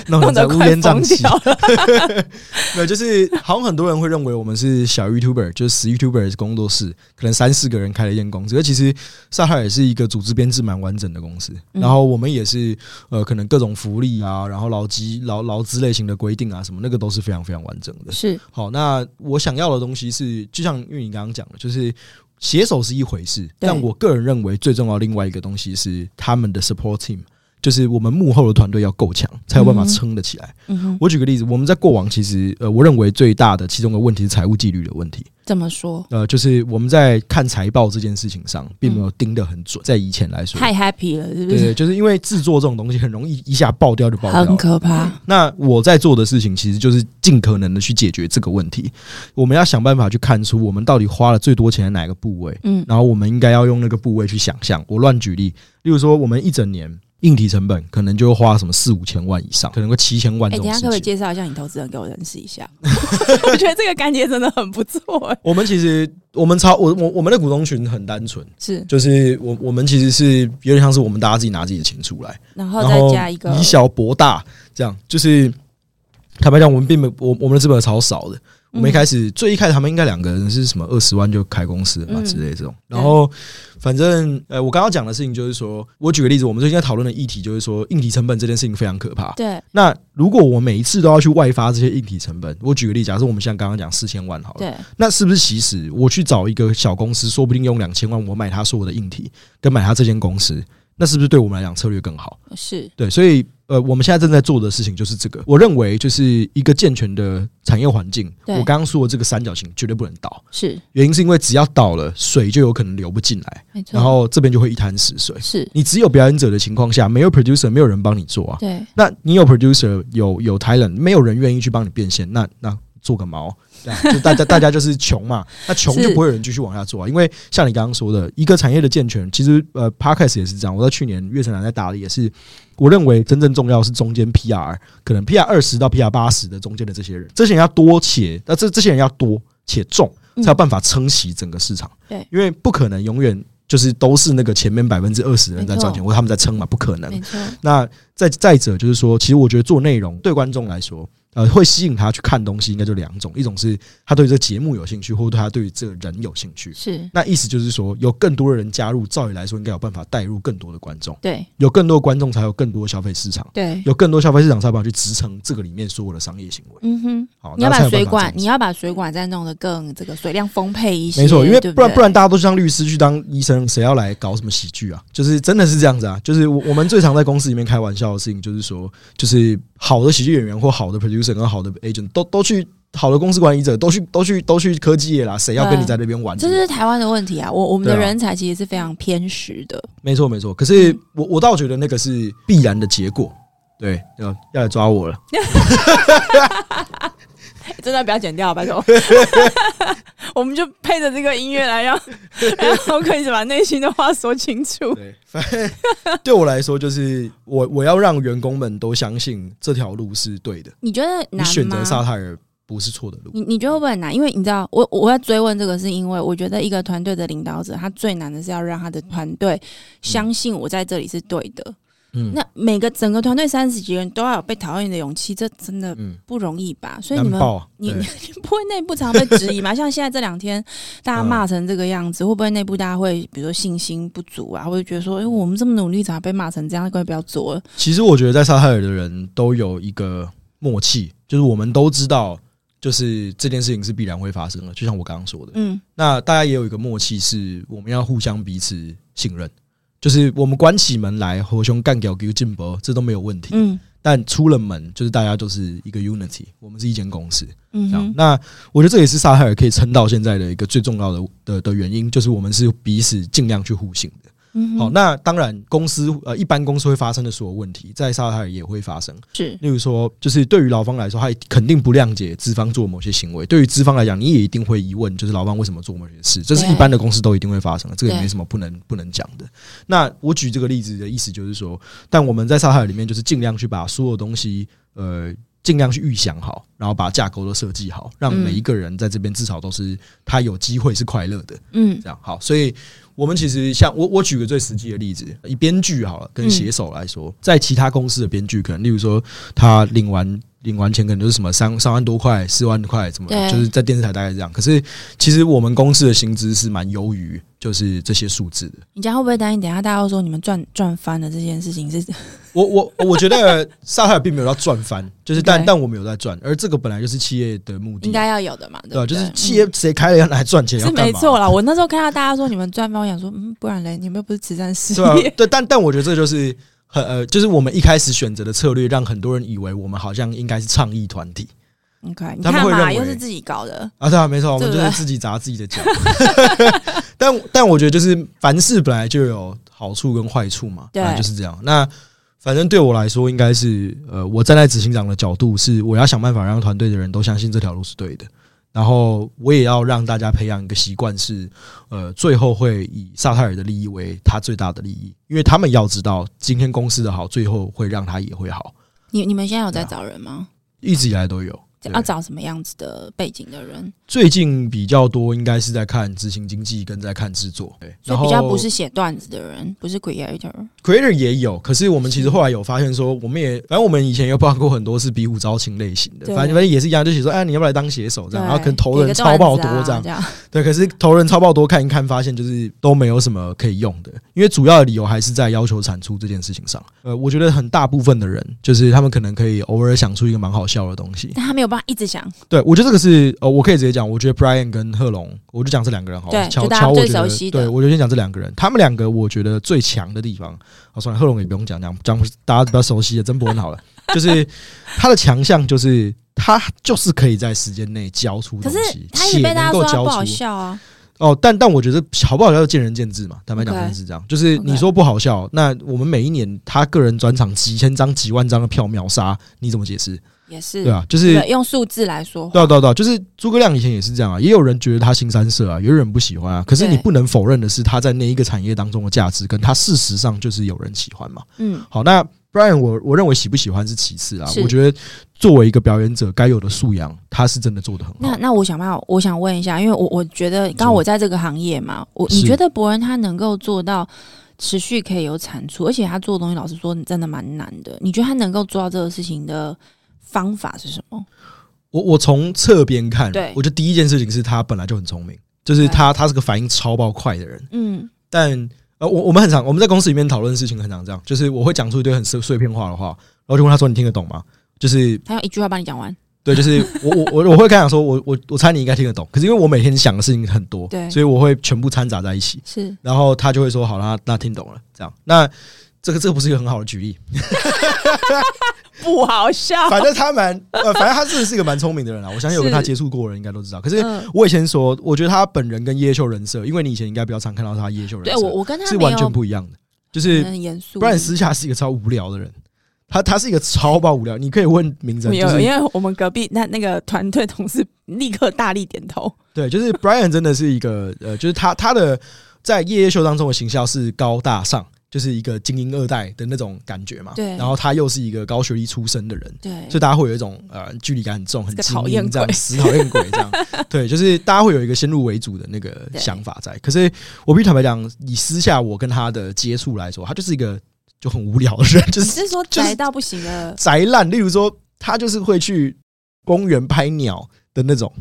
弄得乌烟瘴气。[laughs] 没有，就是好像很多人会认为我们是小 YouTuber，就是十 YouTuber 工作室，可能三四个人开了一间公司。而其实上海也是一个组织编制蛮完整的公司，然后我们也是呃，可能各种福利啊，然后劳基劳劳资类型的规定啊，什么那个都是非常非常完整的。是好，那我想要的东西是，就像因为你刚刚讲了，就是。携手是一回事，但我个人认为最重要的另外一个东西是他们的 support team，就是我们幕后的团队要够强，才有办法撑得起来。嗯、我举个例子，我们在过往其实呃，我认为最大的其中的问题是财务纪律的问题。怎么说？呃，就是我们在看财报这件事情上，并没有盯得很准。在以前来说，太 happy 了，是不是？对，就是因为制作这种东西很容易一下爆掉就爆掉，很可怕。那我在做的事情，其实就是尽可能的去解决这个问题。我们要想办法去看出我们到底花了最多钱的哪个部位，嗯，然后我们应该要用那个部位去想象。我乱举例，例如说，我们一整年。硬体成本可能就花什么四五千万以上，可能会七千万。哎、欸，等下可不可以介绍一下你投资人给我认识一下？[laughs] 我觉得这个干爹真的很不错、欸。我们其实我们超我我我们的股东群很单纯，是就是我我们其实是有点像是我们大家自己拿自己的钱出来，然后再加一个以小博大，这样就是坦白讲，我们并没有我我们的资本超少的。我们一开始最一开始他们应该两个人是什么二十万就开公司嘛之类这种，然后反正呃我刚刚讲的事情就是说，我举个例子，我们最近在讨论的议题就是说硬体成本这件事情非常可怕。对，那如果我每一次都要去外发这些硬体成本，我举个例子，假设我们像刚刚讲四千万好了，对，那是不是其实我去找一个小公司，说不定用两千万我买他所有的硬体，跟买他这间公司，那是不是对我们来讲策略更好？是对，所以。呃，我们现在正在做的事情就是这个。我认为就是一个健全的产业环境。我刚刚说的这个三角形绝对不能倒，是原因是因为只要倒了，水就有可能流不进来，然后这边就会一潭死水。是你只有表演者的情况下，没有 producer，没有人帮你做啊。对，那你有 producer，有有 talent，没有人愿意去帮你变现，那那做个毛。[laughs] 对，就大家大家就是穷嘛，那穷就不会有人继续往下做啊。因为像你刚刚说的，一个产业的健全，其实呃，Podcast 也是这样。我在去年月城南在打的也是，我认为真正重要是中间 PR，可能 PR 二十到 PR 八十的中间的这些人，这些人要多且，那这这些人要多且重，才有办法撑起整个市场。对，因为不可能永远就是都是那个前面百分之二十的人在赚钱，或者他们在撑嘛，不可能。那再再者就是说，其实我觉得做内容对观众来说。呃，会吸引他去看东西，应该就两种，一种是他对这个节目有兴趣，或者他对这个人有兴趣。是，那意思就是说，有更多的人加入，照理来说应该有办法带入更多的观众。对，有更多的观众才有更多的消费市场。对，有更多消费市场才有办法去支撑这个里面所有的商业行为。嗯哼，好，你要把水管，你要把水管再弄得更这个水量丰沛一些。没错，因为不然不然大家都像律师去当医生，谁要来搞什么喜剧啊？就是真的是这样子啊！就是我我们最常在公司里面开玩笑的事情，就是说，就是好的喜剧演员或好的 producer 跟好的 agent。都都去好的公司管理者，都去都去都去科技业啦。谁要跟你在那边玩？这是台湾的问题啊！我我们的人才其实是非常偏食的。没错没错，可是我我倒觉得那个是必然的结果。对，要要来抓我了。[laughs] [laughs] 真的不要剪掉，拜托。[laughs] 我们就配着这个音乐来让，[laughs] 然后可以把内心的话说清楚。对，反正对我来说，就是我我要让员工们都相信这条路是对的。你觉得难吗？你选择萨泰尔不是错的路。你你觉得会不会很难？因为你知道，我我要追问这个，是因为我觉得一个团队的领导者，他最难的是要让他的团队相信我在这里是对的。嗯，那每个整个团队三十几人都要有被讨厌的勇气，这真的不容易吧？所以你们，你 [laughs] 你不会内部常常被质疑吗？[laughs] 像现在这两天大家骂成这个样子，会不会内部大家会比如说信心不足啊，或者觉得说，哎，我们这么努力，怎么被骂成这样？各位不要做了。其实我觉得在萨泰尔的人都有一个默契，就是我们都知道，就是这件事情是必然会发生的。就像我刚刚说的，嗯，那大家也有一个默契，是我们要互相彼此信任。就是我们关起门来，和兄干掉给进博，这都没有问题。嗯，但出了门，就是大家都是一个 unity，我们是一间公司。嗯。那我觉得这也是萨海尔可以撑到现在的一个最重要的的的原因，就是我们是彼此尽量去互信的。嗯，好，那当然，公司呃，一般公司会发生的所有问题，在萨泰尔也会发生。是，例如说，就是对于劳方来说，他肯定不谅解资方做某些行为；对于资方来讲，你也一定会疑问，就是劳方为什么做某些事。这是一般的公司都一定会发生的，这个也没什么不能不能讲的。那我举这个例子的意思就是说，但我们在萨泰尔里面，就是尽量去把所有东西，呃，尽量去预想好，然后把架构都设计好，让每一个人在这边至少都是他有机会是快乐的。嗯，这样好，所以。我们其实像我，我举个最实际的例子，以编剧好了，跟写手来说，在其他公司的编剧，可能例如说他领完。领完钱可能就是什么三三万多块、四万块，怎么就是在电视台大概这样。可是其实我们公司的薪资是蛮优于就是这些数字的。你家会不会担心？等一下大家都说你们赚赚翻了这件事情是？我我我觉得 [laughs] 萨海尔并没有要赚翻，就是但但我们有在赚，而这个本来就是企业的目的，应该要有的嘛，对吧？就是企业谁开了要来赚钱，是没错啦。我那时候看到大家说你们赚翻，我想说嗯，不然嘞，你们又不是慈善事业，对，但但我觉得这就是。很呃，就是我们一开始选择的策略，让很多人以为我们好像应该是倡议团体。OK，他们会认为又是自己搞的啊？对啊，没错，我们就是自己砸自己的脚。[laughs] 但但我觉得，就是凡事本来就有好处跟坏处嘛，对，就是这样。那反正对我来说，应该是呃，我站在执行长的角度，是我要想办法让团队的人都相信这条路是对的。然后我也要让大家培养一个习惯，是呃，最后会以萨泰尔的利益为他最大的利益，因为他们要知道，今天公司的好，最后会让他也会好。你你们现在有在找人吗？一直以来都有。要找什么样子的背景的人？最近比较多，应该是在看执行经济跟在看制作。对，所以比较不是写段子的人，不是 creator。creator 也有，可是我们其实后来有发现说，我们也反正我们以前有报过很多是比武招亲类型的，反正反正也是一样，就写说，哎，你要不要来当写手这样？然后可能投人超爆多这样。对，可是投人超爆多，看一看发现就是都没有什么可以用的，因为主要的理由还是在要求产出这件事情上。呃，我觉得很大部分的人，就是他们可能可以偶尔想出一个蛮好笑的东西，但他没有办法一直想。对，我觉得这个是呃，我可以直接讲。我觉得 Brian 跟贺龙，我就讲这两个人好了。乔乔，我觉得对，我就先讲这两个人。他们两个，我觉得最强的地方，好，算了，贺龙也不用讲，讲讲大家比较熟悉的曾博恩好了。就是他的强项，就是他就是可以在时间内交出东西，且能够交出。不好笑啊！哦，但但我觉得好不好笑就见仁见智嘛。坦白讲，真的是这样。就是你说不好笑，那我们每一年他个人专场几千张、几万张的票秒杀，你怎么解释？也是对啊，就是用数字来说，对啊对啊对啊，就是诸葛亮以前也是这样啊，也有人觉得他新三色啊，也有人不喜欢啊，可是你不能否认的是他在那一个产业当中的价值，跟他事实上就是有人喜欢嘛。嗯，好，那 Brian，我我认为喜不喜欢是其次啊，我觉得作为一个表演者该有的素养，他是真的做的很好。那那我想问，我想问一下，因为我我觉得刚刚我在这个行业嘛，我你觉得博恩他能够做到持续可以有产出，而且他做的东西，老实说，你真的蛮难的。你觉得他能够做到这个事情的？方法是什么？我我从侧边看，对，我觉得第一件事情是他本来就很聪明，就是他他是个反应超爆快的人，嗯，但呃，我我们很常我们在公司里面讨论事情很常这样，就是我会讲出一堆很碎碎片化的话，然后就问他说：“你听得懂吗？”就是他用一句话帮你讲完。对，就是我我我我会跟他讲说，我我我猜你应该听得懂，可是因为我每天想的事情很多，对，所以我会全部掺杂在一起。是，然后他就会说：“好了，那听懂了。”这样，那这个这个不是一个很好的举例，[laughs] 不好笑。反正他蛮呃，反正他真的是一个蛮聪明的人啊。我相信有跟他接触过的人应该都知道。可是我以前说，我觉得他本人跟叶秀人设，因为你以前应该比较常看到他叶秀人设，对我我跟他是完全不一样的，就是很严肃，不然私下是一个超无聊的人。他他是一个超爆无聊，你可以问名字，就是因为我们隔壁那那个团队同事立刻大力点头。对，[laughs] 就是 Brian 真的是一个呃，就是他他的在夜夜秀当中的形象是高大上，就是一个精英二代的那种感觉嘛。对。然后他又是一个高学历出身的人，对。所以大家会有一种呃距离感很重，很精英这样，死讨厌鬼这样。[laughs] 对，就是大家会有一个先入为主的那个想法在。可是我必须坦白讲，以私下我跟他的接触来说，他就是一个。就很无聊的人，就是是说宅到不行了宅烂。例如说，他就是会去公园拍鸟的那种，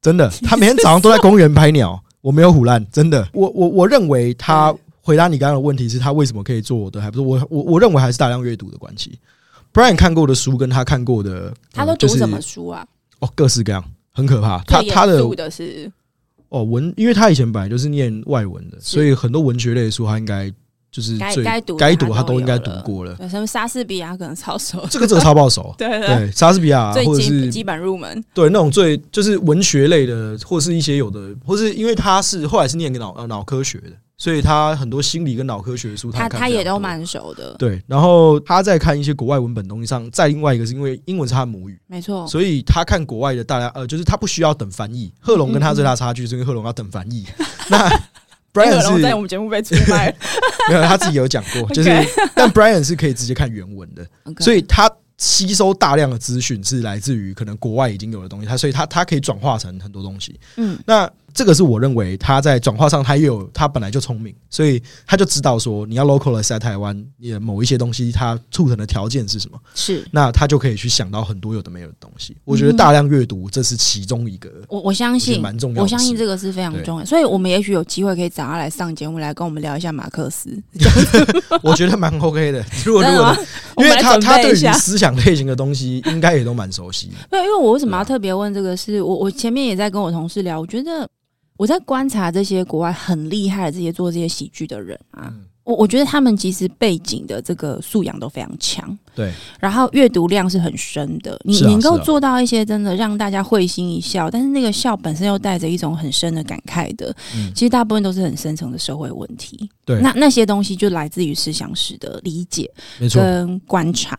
真的，他每天早上都在公园拍鸟。我没有唬烂，真的。我我我认为他回答你刚刚的问题是他为什么可以做我的，还不是我我我认为还是大量阅读的关系。Brian 看过的书跟他看过的，他都读什么书啊？哦，各式各样，很可怕。他他的的是哦文，因为他以前本来就是念外文的，所以很多文学类的书他应该。就是该该读该读他都应该读过了。什么莎士比亚可能超熟，这个这个超爆熟。[laughs] 对对，莎士比亚或者是基本入门。对那种最就是文学类的，或是一些有的，或是因为他是后来是念脑呃脑科学的，所以他很多心理跟脑科学的书他他也都蛮熟的。对，然后他在看一些国外文本东西上，再另外一个是因为英文是他的母语，没错，所以他看国外的大家呃，就是他不需要等翻译。贺龙跟他最大差距是因为贺龙要等翻译。[laughs] 那 [laughs] Brian 是在我们节目被出卖，[laughs] 没有他自己有讲过，就是但 Brian 是可以直接看原文的，所以他吸收大量的资讯是来自于可能国外已经有的东西，他所以他他可以转化成很多东西。嗯，那。这个是我认为他在转化上，他也有他本来就聪明，所以他就知道说你要 localize 在台湾，也某一些东西，它促成的条件是什么？是，那他就可以去想到很多有的没有的东西。我觉得大量阅读这是其中一个，我我相信蛮重要，我相信这个是非常重要。所以我们也许有机会可以找他来上节目，来跟我们聊一下马克思。[laughs] 我觉得蛮 OK 的。如 [laughs] 果如果，[laughs] 因为他他对于思想类型的东西应该也都蛮熟悉。对，因为我为什么要特别问这个？是我我前面也在跟我同事聊，我觉得。我在观察这些国外很厉害的这些做这些喜剧的人啊，我我觉得他们其实背景的这个素养都非常强。对，然后阅读量是很深的，你能够做到一些真的让大家会心一笑，但是那个笑本身又带着一种很深的感慨的，其实大部分都是很深层的社会问题。对，那那些东西就来自于思想史的理解跟观察。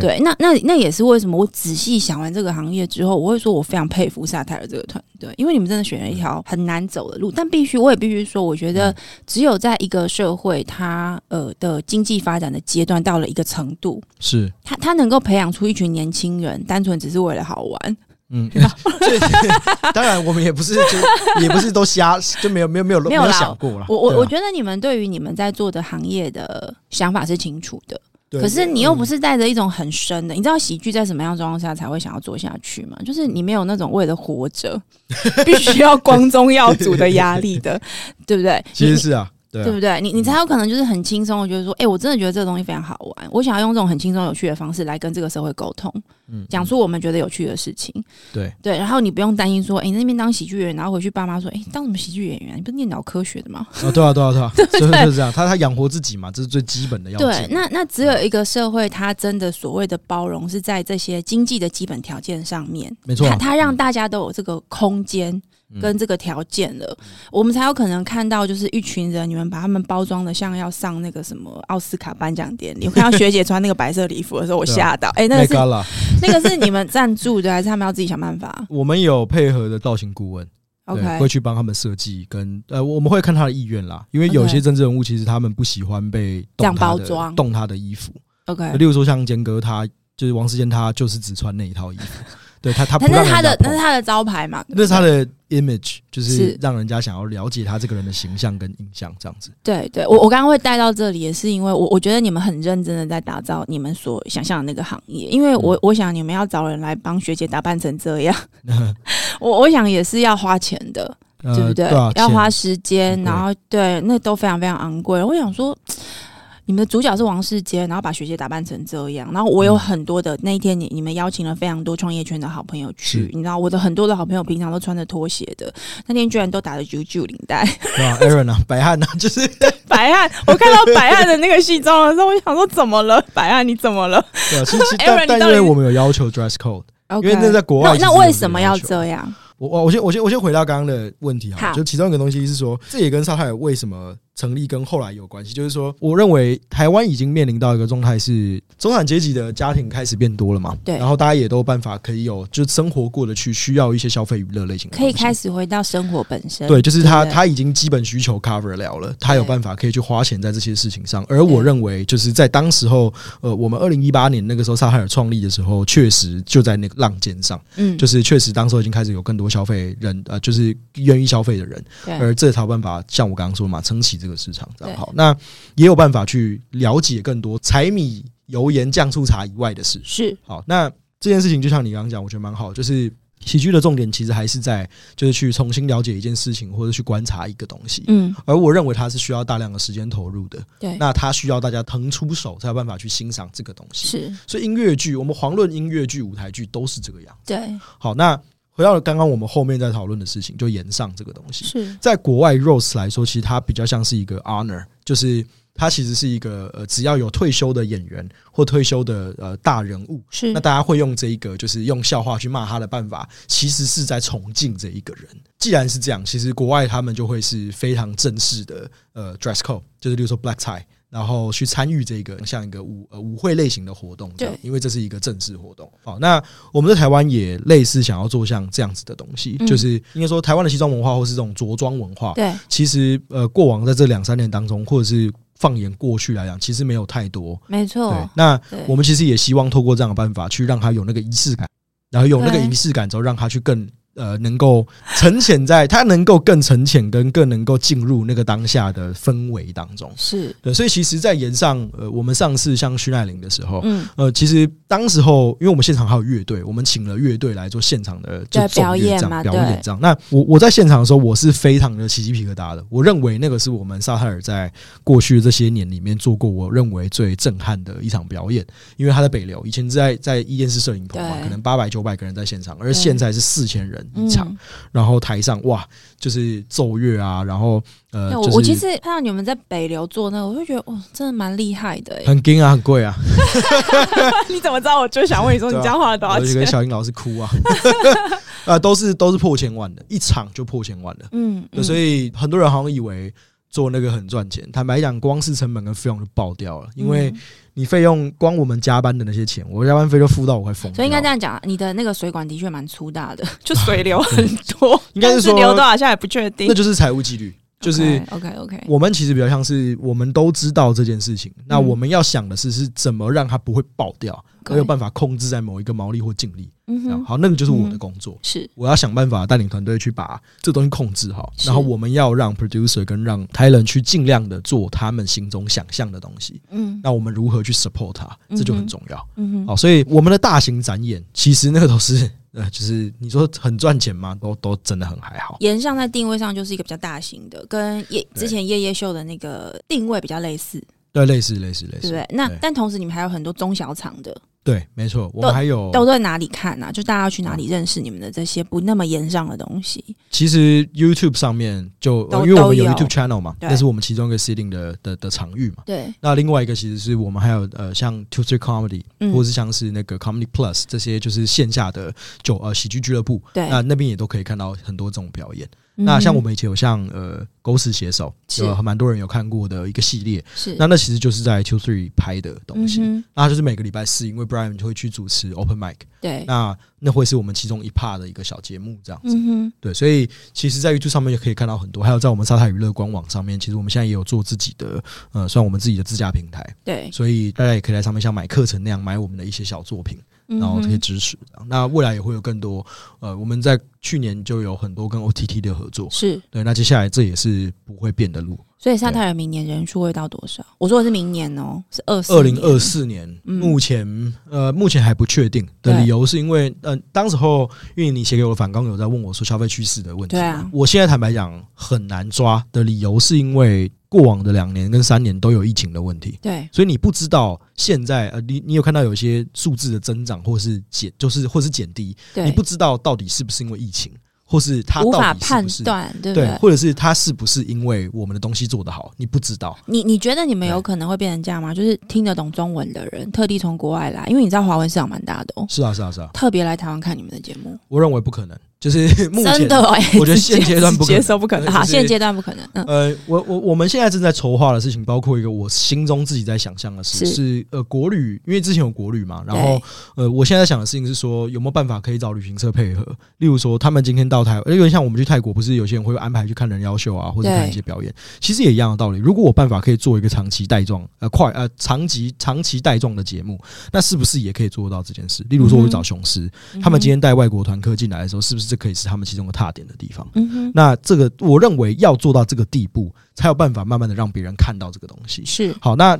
对，那那那也是为什么我仔细想完这个行业之后，我会说我非常佩服萨泰尔这个团队，因为你们真的选了一条很难走的路，但必须我也必须说，我觉得只有在一个社会它呃的经济发展的阶段到了一个程度。是他，他能够培养出一群年轻人，单纯只是为了好玩。嗯，[laughs] [laughs] 当然我们也不是，就 [laughs] 也不是都瞎，就没有没有没有没有想过了。我我我觉得你们对于你们在做的行业的想法是清楚的，可是你又不是带着一种很深的。你知道喜剧在什么样的状况下才会想要做下去吗？就是你没有那种为了活着必须要光宗耀祖的压力的，对不对？其实是啊。对，啊、对不对？你你才有可能就是很轻松我觉得说，哎、欸，我真的觉得这个东西非常好玩，我想要用这种很轻松有趣的方式来跟这个社会沟通，嗯，讲出我们觉得有趣的事情。对对，然后你不用担心说，哎、欸，你那边当喜剧演员，然后回去爸妈说，哎、欸，当什么喜剧演员？你不是念脑科学的吗？啊，对啊，对啊，对啊，[laughs] 对就是就是这样，他他养活自己嘛，这是最基本的要求。对，那那只有一个社会，他真的所谓的包容是在这些经济的基本条件上面，没错、啊，它让大家都有这个空间。跟这个条件了，嗯、我们才有可能看到，就是一群人，你们把他们包装的像要上那个什么奥斯卡颁奖典礼。我看到学姐穿那个白色礼服的时候，我 [laughs] 吓到。哎、啊欸，那个是 [laughs] 那个是你们赞助的，还是他们要自己想办法？我们有配合的造型顾问，OK，会去帮他们设计，跟呃，我们会看他的意愿啦。因为有些政治人物其实他们不喜欢被这样包装，动他的衣服。OK，例如说像坚哥，他就是王世坚，他就是只穿那一套衣服。[laughs] 对他，他不是他的，那是他的招牌嘛？那是他的 image。就是让人家想要了解他这个人的形象跟印象这样子。对对，我我刚刚会带到这里，也是因为我我觉得你们很认真的在打造你们所想象的那个行业，因为我、嗯、我想你们要找人来帮学姐打扮成这样，[laughs] 我我想也是要花钱的，对不对？呃、对要花时间，然后对，那都非常非常昂贵。我想说。你们的主角是王世杰，然后把学姐打扮成这样，然后我有很多的、嗯、那一天，你你们邀请了非常多创业圈的好朋友去，你知道我的很多的好朋友平常都穿着拖鞋的，那天居然都打着九九领带。哇，Aaron 啊，[laughs] 白汉啊，就是白汉。我看到白汉的那个西装的时候，我想说怎么了？白汉你怎么了？对，其实 [laughs] Aaron，但因为我们有要求 dress code，okay, 因为那在国外，那为什么要这样？我我我先我先我先回到刚刚的问题哈，就其中一个东西是说，这也跟沙泰尔为什么成立跟后来有关系，就是说，我认为台湾已经面临到一个状态，是中产阶级的家庭开始变多了嘛？对。然后大家也都有办法可以有，就生活过得去，需要一些消费娱乐类型，可以开始回到生活本身。对，就是他他已经基本需求 cover 了了，他有办法可以去花钱在这些事情上。而我认为，就是在当时候，呃，我们二零一八年那个时候沙海尔创立的时候，确实就在那个浪尖上，嗯，就是确实当时候已经开始有更多消费人，呃，就是愿意消费的人，对。而这才有办法像我刚刚说嘛，撑起这个市场，这样好。那也有办法去了解更多柴米油盐酱醋茶以外的事。是好，那这件事情就像你刚刚讲，我觉得蛮好。就是喜剧的重点其实还是在，就是去重新了解一件事情，或者去观察一个东西。嗯，而我认为它是需要大量的时间投入的。对，那它需要大家腾出手，才有办法去欣赏这个东西。是，所以音乐剧，我们遑论音乐剧、舞台剧都是这个样。对，好，那。回到刚刚我们后面在讨论的事情，就延上这个东西，是在国外 roast 来说，其实它比较像是一个 honor，就是它其实是一个呃，只要有退休的演员或退休的呃大人物，是那大家会用这一个就是用笑话去骂他的办法，其实是在崇敬这一个人。既然是这样，其实国外他们就会是非常正式的呃 dress code，就是比如说 black tie。然后去参与这个像一个舞呃舞会类型的活动，对，因为这是一个正式活动。好，那我们在台湾也类似想要做像这样子的东西，嗯、就是应该说台湾的西装文化或是这种着装文化，对，其实呃过往在这两三年当中，或者是放眼过去来讲，其实没有太多，没错。对，那我们其实也希望透过这样的办法去让他有那个仪式感，然后有那个仪式感之后，让他去更。呃，能够沉潜在，他能够更沉潜，跟更能够进入那个当下的氛围当中，是对。所以其实，在演上，呃，我们上次像徐乃麟的时候，嗯，呃，其实当时候，因为我们现场还有乐队，我们请了乐队来做现场的就表演嘛，表演这样。那我我在现场的时候，我是非常的起鸡皮疙瘩的。我认为那个是我们萨泰尔在过去这些年里面做过，我认为最震撼的一场表演。因为他在北流，以前在在一电视摄影棚嘛，可能八百九百个人在现场，而现在是四千人。一场，嗯、然后台上哇，就是奏乐啊，然后呃，我、就是、我其实看到你们在北流做那个，我就觉得哇，真的蛮厉害的，很惊啊，很贵啊。[laughs] 你怎么知道？我就想问你说，你这样花了多少钱？啊、我就跟小英老师哭啊，[laughs] 啊，都是都是破千万的，一场就破千万的，嗯，所以很多人好像以为做那个很赚钱，坦白讲，光是成本跟费用就爆掉了，因为。嗯你费用光我们加班的那些钱，我加班费就付到我快疯。所以应该这样讲，你的那个水管的确蛮粗大的，就水流 [laughs] 很多。应该是说流多少，现在也不确定。那就是财务纪律，就是 OK OK。我们其实比较像是我们都知道这件事情，那我们要想的是是怎么让它不会爆掉。没有办法控制在某一个毛利或净利，嗯，好，那个就是我的工作，是。我要想办法带领团队去把这东西控制好，然后我们要让 producer 跟让 talent 去尽量的做他们心中想象的东西，嗯，那我们如何去 support 他，这就很重要，嗯，好，所以我们的大型展演其实那个都是，呃，就是你说很赚钱吗？都都真的很还好。岩上在定位上就是一个比较大型的，跟夜之前夜夜秀的那个定位比较类似，对，类似类似类似，对，那但同时你们还有很多中小厂的。对，没错，我们还有都在哪里看呢、啊？就大家要去哪里认识你们的这些不那么严上的东西？其实 YouTube 上面就，呃、因为我们有 YouTube channel 嘛，那是我们其中一个 sitting 的的的场域嘛。对。那另外一个其实是我们还有呃，像 Tuesday Comedy，、嗯、或者是像是那个 Comedy Plus 这些，就是线下的就呃喜剧俱乐部。对。那那边也都可以看到很多这种表演。那像我们以前有像呃狗屎写手，有蛮多人有看过的一个系列，是。那那其实就是在 Two Three 拍的东西，嗯、那就是每个礼拜四，因为 Brian 就会去主持 Open Mic，对，那那会是我们其中一 part 的一个小节目这样子，嗯、对，所以其实，在 YouTube 上面也可以看到很多，还有在我们沙滩娱乐官网上面，其实我们现在也有做自己的呃，算我们自己的自家平台，对，所以大家也可以在上面像买课程那样买我们的一些小作品。然后这些知识，那未来也会有更多。呃，我们在去年就有很多跟 OTT 的合作，是对。那接下来这也是不会变的路。所以沙泰尔明年人数会到多少？我说的是明年哦，是二二零二四年。目前呃，目前还不确定的理由是因为，嗯、呃，当时候因为你写给我的反刚有在问我说消费趋势的问题，对啊。我现在坦白讲很难抓的理由是因为过往的两年跟三年都有疫情的问题，对。所以你不知道现在呃，你你有看到有些数字的增长或是减，就是或是减低，对。你不知道到底是不是因为疫情。或是他无法判断，对不对？或者是他是不是因为我们的东西做得好，你不知道。你你觉得你们有可能会变成这样吗？就是听得懂中文的人特地从国外来，因为你知道华文市场蛮大的哦。是啊，是啊，是啊，特别来台湾看你们的节目。我认为不可能。就是 [laughs] 目前，真的欸、我觉得现阶段不可能，接受不可能。好，现阶段不可能。嗯、呃，我我我们现在正在筹划的事情，包括一个我心中自己在想象的事，是，是呃国旅，因为之前有国旅嘛，然后呃，我现在想的事情是说，有没有办法可以找旅行社配合？例如说，他们今天到台湾，因为像我们去泰国，不是有些人会安排去看人妖秀啊，或者看一些表演，其实也一样的道理。如果我办法可以做一个长期带状呃快呃长期长期带状的节目，那是不是也可以做到这件事？例如说，我去找雄狮，嗯、他们今天带外国团客进来的时候，是不是这可以是他们其中的踏点的地方，嗯那这个我认为要做到这个地步，才有办法慢慢的让别人看到这个东西。是好，那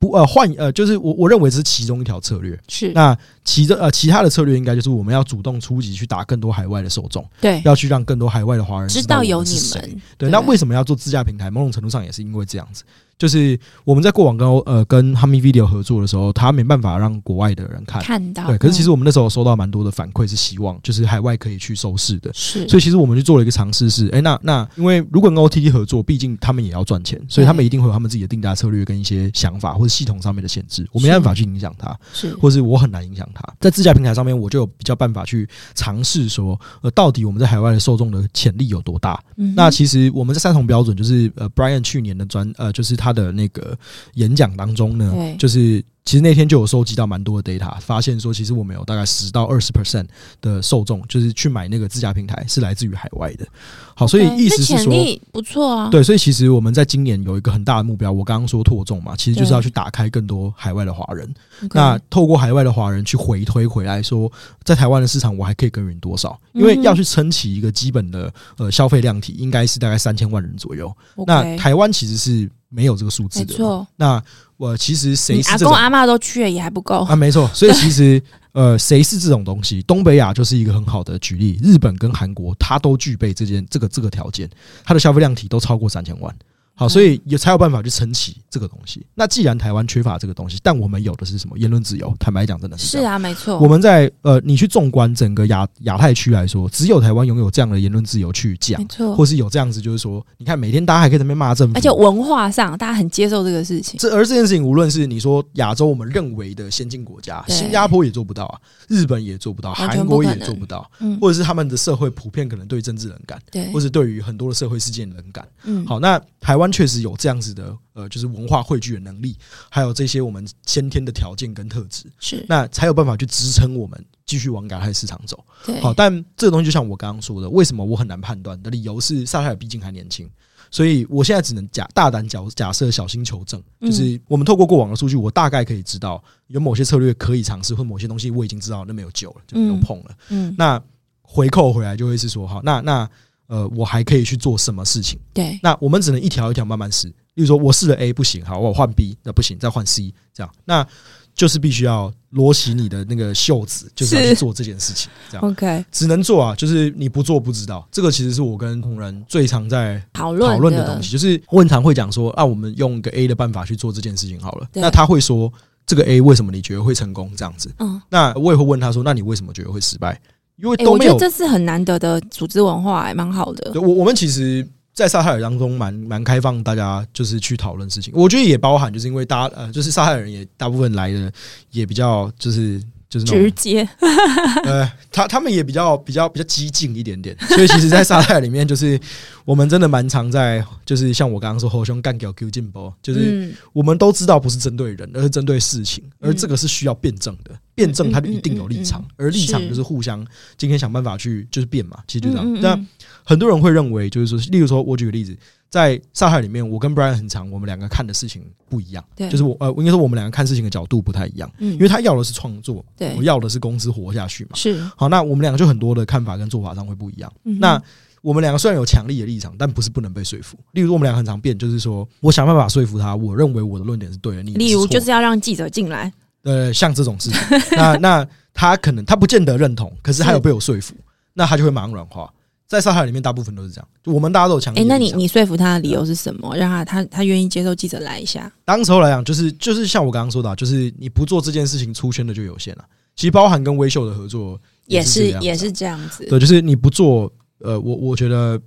不呃换呃，就是我我认为这是其中一条策略。是那其中呃其他的策略应该就是我们要主动出击去打更多海外的受众，对，要去让更多海外的华人知道有你们。对，那为什么要做自驾平台？某种程度上也是因为这样子。就是我们在过往跟呃跟 Hami Video 合作的时候，他没办法让国外的人看看到。对，可是其实我们那时候收到蛮多的反馈，是希望就是海外可以去收视的。是，所以其实我们去做了一个尝试，是哎，那那因为如果跟 OTT 合作，毕竟他们也要赚钱，所以他们一定会有他们自己的定价策略跟一些想法或者系统上面的限制，我没办法去影响他，是，或是我很难影响他。在自驾平台上面，我就有比较办法去尝试说，呃，到底我们在海外的受众的潜力有多大？嗯，那其实我们在三重标准，就是呃，Brian 去年的专呃，就是他的那个。演讲当中呢，就是。其实那天就有收集到蛮多的 data，发现说其实我们有大概十到二十 percent 的受众，就是去买那个自家平台是来自于海外的。好，所以意思是说，不错啊。对，所以其实我们在今年有一个很大的目标，我刚刚说拓众嘛，其实就是要去打开更多海外的华人。那透过海外的华人去回推回来说，在台湾的市场我还可以耕耘多少？因为要去撑起一个基本的呃消费量体，应该是大概三千万人左右。那台湾其实是没有这个数字的。没错。那我其实谁是阿公阿嬷都去了也还不够啊，没错，所以其实呃，谁是这种东西？东北亚就是一个很好的举例，日本跟韩国它都具备这件这个这个条件，它的消费量体都超过三千万。好，所以也才有办法去撑起这个东西。那既然台湾缺乏这个东西，但我们有的是什么？言论自由。坦白讲，真的是是啊，没错。我们在呃，你去纵观整个亚亚太区来说，只有台湾拥有这样的言论自由去讲，没错，或是有这样子，就是说，你看每天大家还可以在那边骂政府，而且文化上大家很接受这个事情。这而这件事情，无论是你说亚洲我们认为的先进国家，新加坡也做不到啊，日本也做不到，韩国也做不到，嗯，或者是他们的社会普遍可能对政治冷感，对，或者对于很多的社会事件冷感。嗯，好，那台湾确实有这样子的呃，就是文化汇聚的能力，还有这些我们先天的条件跟特质，是那才有办法去支撑我们继续往亚太市场走。对，好，但这个东西就像我刚刚说的，为什么我很难判断的理由是，萨泰尔毕竟还年轻，所以我现在只能假大胆假假设，小心求证。就是我们透过过往的数据，我大概可以知道有某些策略可以尝试，或某些东西我已经知道那没有救了，就没有碰了。嗯，那回扣回来就会是说，好，那那。呃，我还可以去做什么事情？对，那我们只能一条一条慢慢试。例如说，我试了 A 不行，好，我换 B，那不行，再换 C，这样，那就是必须要罗起你的那个袖子，就是要去做这件事情。这样，OK，只能做啊，就是你不做不知道。这个其实是我跟同仁最常在讨论讨论的东西，就是我很常会讲说，啊，我们用一个 A 的办法去做这件事情好了。那他会说，这个 A 为什么你觉得会成功？这样子，嗯，那我也会问他说，那你为什么觉得会失败？因为都没有，欸、我觉得这是很难得的组织文化，欸，还蛮好的。我我们其实，在撒哈尔当中蛮蛮开放，大家就是去讨论事情。我觉得也包含，就是因为大家呃，就是撒哈尔人也大部分来的也比较就是就是直接，[laughs] 呃，他他们也比较比较比较激进一点点。所以其实，在沙袋里面，就是我们真的蛮常在，就是像我刚刚说，吼兄干掉 Q 进波，就是我们都知道不是针对人，而是针对事情，而这个是需要辩证的。辩证，它就一定有立场，而立场就是互相今天想办法去就是辩嘛，其实就这样。嗯嗯嗯但很多人会认为，就是说，例如说，我举个例子，在上海里面，我跟 Brian 很长，我们两个看的事情不一样，对，就是我呃，应该说我们两个看事情的角度不太一样，嗯，因为他要的是创作，对，我要的是公司活下去嘛，是。好，那我们两个就很多的看法跟做法上会不一样，嗯、那。我们两个虽然有强力的立场，但不是不能被说服。例如，我们两个很常变，就是说我想办法说服他，我认为我的论点是对的。你例如就是要让记者进来，呃，像这种事情，那那他可能他不见得认同，可是他有被我说服，那他就会马上软化。在上海里面，大部分都是这样。就我们大家都有强那你你说服他的理由是什么？让他他他愿意接受记者来一下？当时候来讲，就是就是像我刚刚说的，就是你不做这件事情，出圈的就有限了。其实包含跟微秀的合作也是也是，也是这样子。对，就是你不做，呃，我我觉得。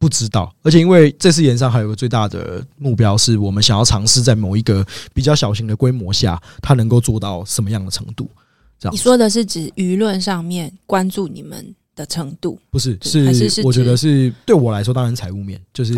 不知道，而且因为这次演上还有个最大的目标，是我们想要尝试在某一个比较小型的规模下，它能够做到什么样的程度？这样。你说的是指舆论上面关注你们的程度？不是，是我觉得是对我来说，当然财务面就是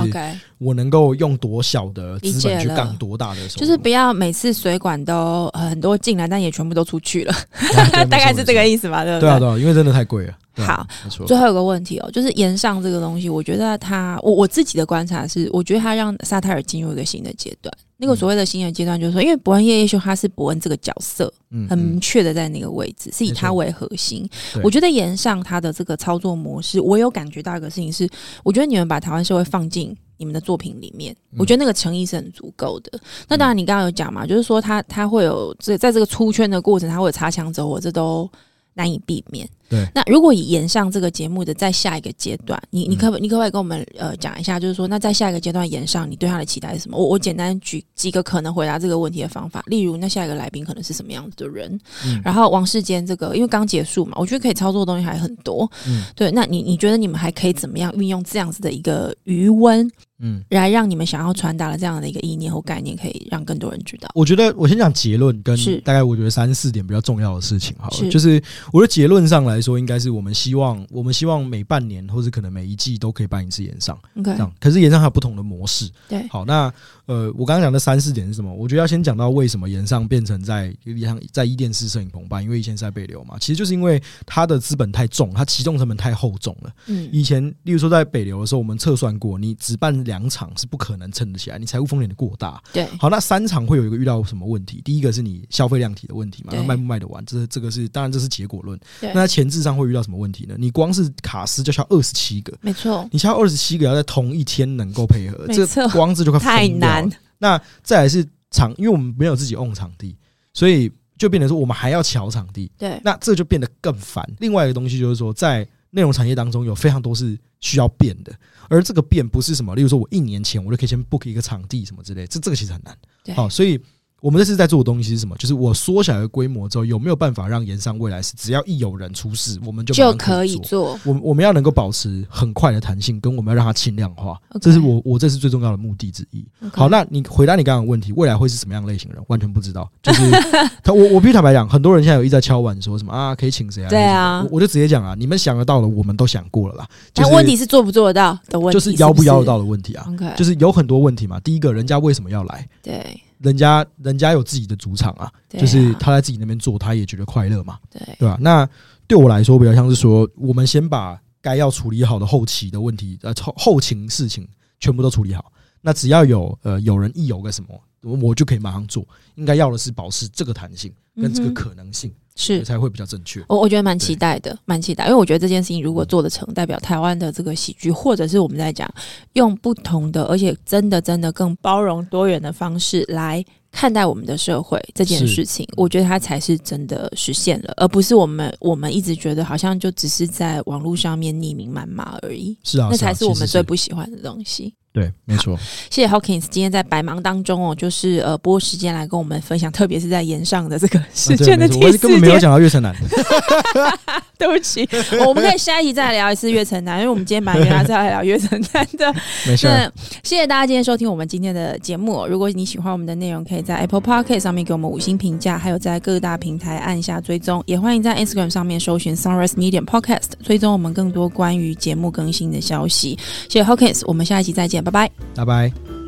我能够用多小的资本去干多大的，就是不要每次水管都很多进来，但也全部都出去了，[laughs] 大概是这个意思吧？对不对？对啊，对啊，因为真的太贵了。好，最后有个问题哦，就是延上这个东西，我觉得他，我我自己的观察是，我觉得他让萨泰尔进入一个新的阶段。那个所谓的新的阶段，就是说，因为伯恩夜夜秀他是伯恩这个角色，嗯很明确的在那个位置，是以他为核心。我觉得延上他的这个操作模式，我有感觉到一个事情是，我觉得你们把台湾社会放进你们的作品里面，我觉得那个诚意是很足够的。那当然，你刚刚有讲嘛，就是说他他会有这在这个出圈的过程，他会有擦枪走火，这都难以避免。对，那如果以延上这个节目的在下一个阶段，你你可不你可不可以跟我们呃讲一下，就是说，那在下一个阶段延上，你对他的期待是什么？我我简单举几个可能回答这个问题的方法，例如，那下一个来宾可能是什么样子的人？嗯，然后王世坚这个，因为刚结束嘛，我觉得可以操作的东西还很多。嗯，对，那你你觉得你们还可以怎么样运用这样子的一个余温？嗯，来让你们想要传达的这样的一个意念或概念，可以让更多人知道。我觉得我先讲结论，跟大概我觉得三四点比较重要的事情。好了，就是我的结论上来说，应该是我们希望，我们希望每半年或者可能每一季都可以办一次演上。这样，可是演上还有不同的模式。对，好，那呃，我刚刚讲的三四点是什么？我觉得要先讲到为什么演上变成在像在伊甸式摄影棚办，因为以前是在北流嘛，其实就是因为它的资本太重，它启动成本太厚重了。嗯，以前例如说在北流的时候，我们测算过，你只办两场是不可。能撑得起来，你财务风险的过大。对，好，那三场会有一个遇到什么问题？第一个是你消费量体的问题嘛，卖不卖得完？这是这个是当然这是结果论。那前置上会遇到什么问题呢？你光是卡司就需要二十七个，没错，你需要二十七个要在同一天能够配合，这光字就快太难。那再来是场，因为我们没有自己 own 场地，所以就变成说我们还要乔场地。对，那这就变得更烦。另外一个东西就是说，在内容产业当中有非常多是需要变的。而这个变不是什么，例如说，我一年前我就可以先 book 一个场地什么之类，这这个其实很难。好，所以我们这次在做的东西是什么？就是我缩小一个规模之后，有没有办法让盐商未来是只要一有人出事，我们就就可以做。我我们要能够保持很快的弹性，跟我们要让它轻量化，这是我我这是最重要的目的之一。好，那你回答你刚刚的问题，未来会是什么样类型的人？完全不知道。就是，我我必须坦白讲，很多人现在有一直在敲碗说什么啊，可以请谁啊？对啊，我就直接讲啊，你们想得到的，我们都想过了啦。但问题是做不做得到的问题，就是邀不邀得到的问题啊。就是有很多问题嘛。第一个人家为什么要来？对。人家人家有自己的主场啊，就是他在自己那边做，他也觉得快乐嘛，对对吧？那对我来说，比较像是说，我们先把该要处理好的后期的问题，呃，后后勤事情全部都处理好。那只要有呃有人一有个什么，我就可以马上做。应该要的是保持这个弹性跟这个可能性。是才会比较正确。我我觉得蛮期待的，蛮期待，因为我觉得这件事情如果做得成，代表台湾的这个喜剧，或者是我们在讲用不同的，而且真的真的更包容多元的方式来看待我们的社会这件事情，我觉得它才是真的实现了，而不是我们我们一直觉得好像就只是在网络上面匿名谩骂而已。是啊，那才是我们最不喜欢的东西。对，没错。谢谢 Hawkins 今天在百忙当中哦，就是呃拨时间来跟我们分享，特别是在炎上的这个事件的第四我根本没有讲到月城南。[laughs] 对不起，我们可以下一集再来聊一次月城南，因为我们今天本来原来是要来聊月城南的。没事。谢谢大家今天收听我们今天的节目。如果你喜欢我们的内容，可以在 Apple Podcast 上面给我们五星评价，还有在各大平台按下追踪，也欢迎在 Instagram 上面搜寻 Sunrise Medium Podcast，追踪我们更多关于节目更新的消息。谢谢 Hawkins，我们下一集再拜拜，拜拜。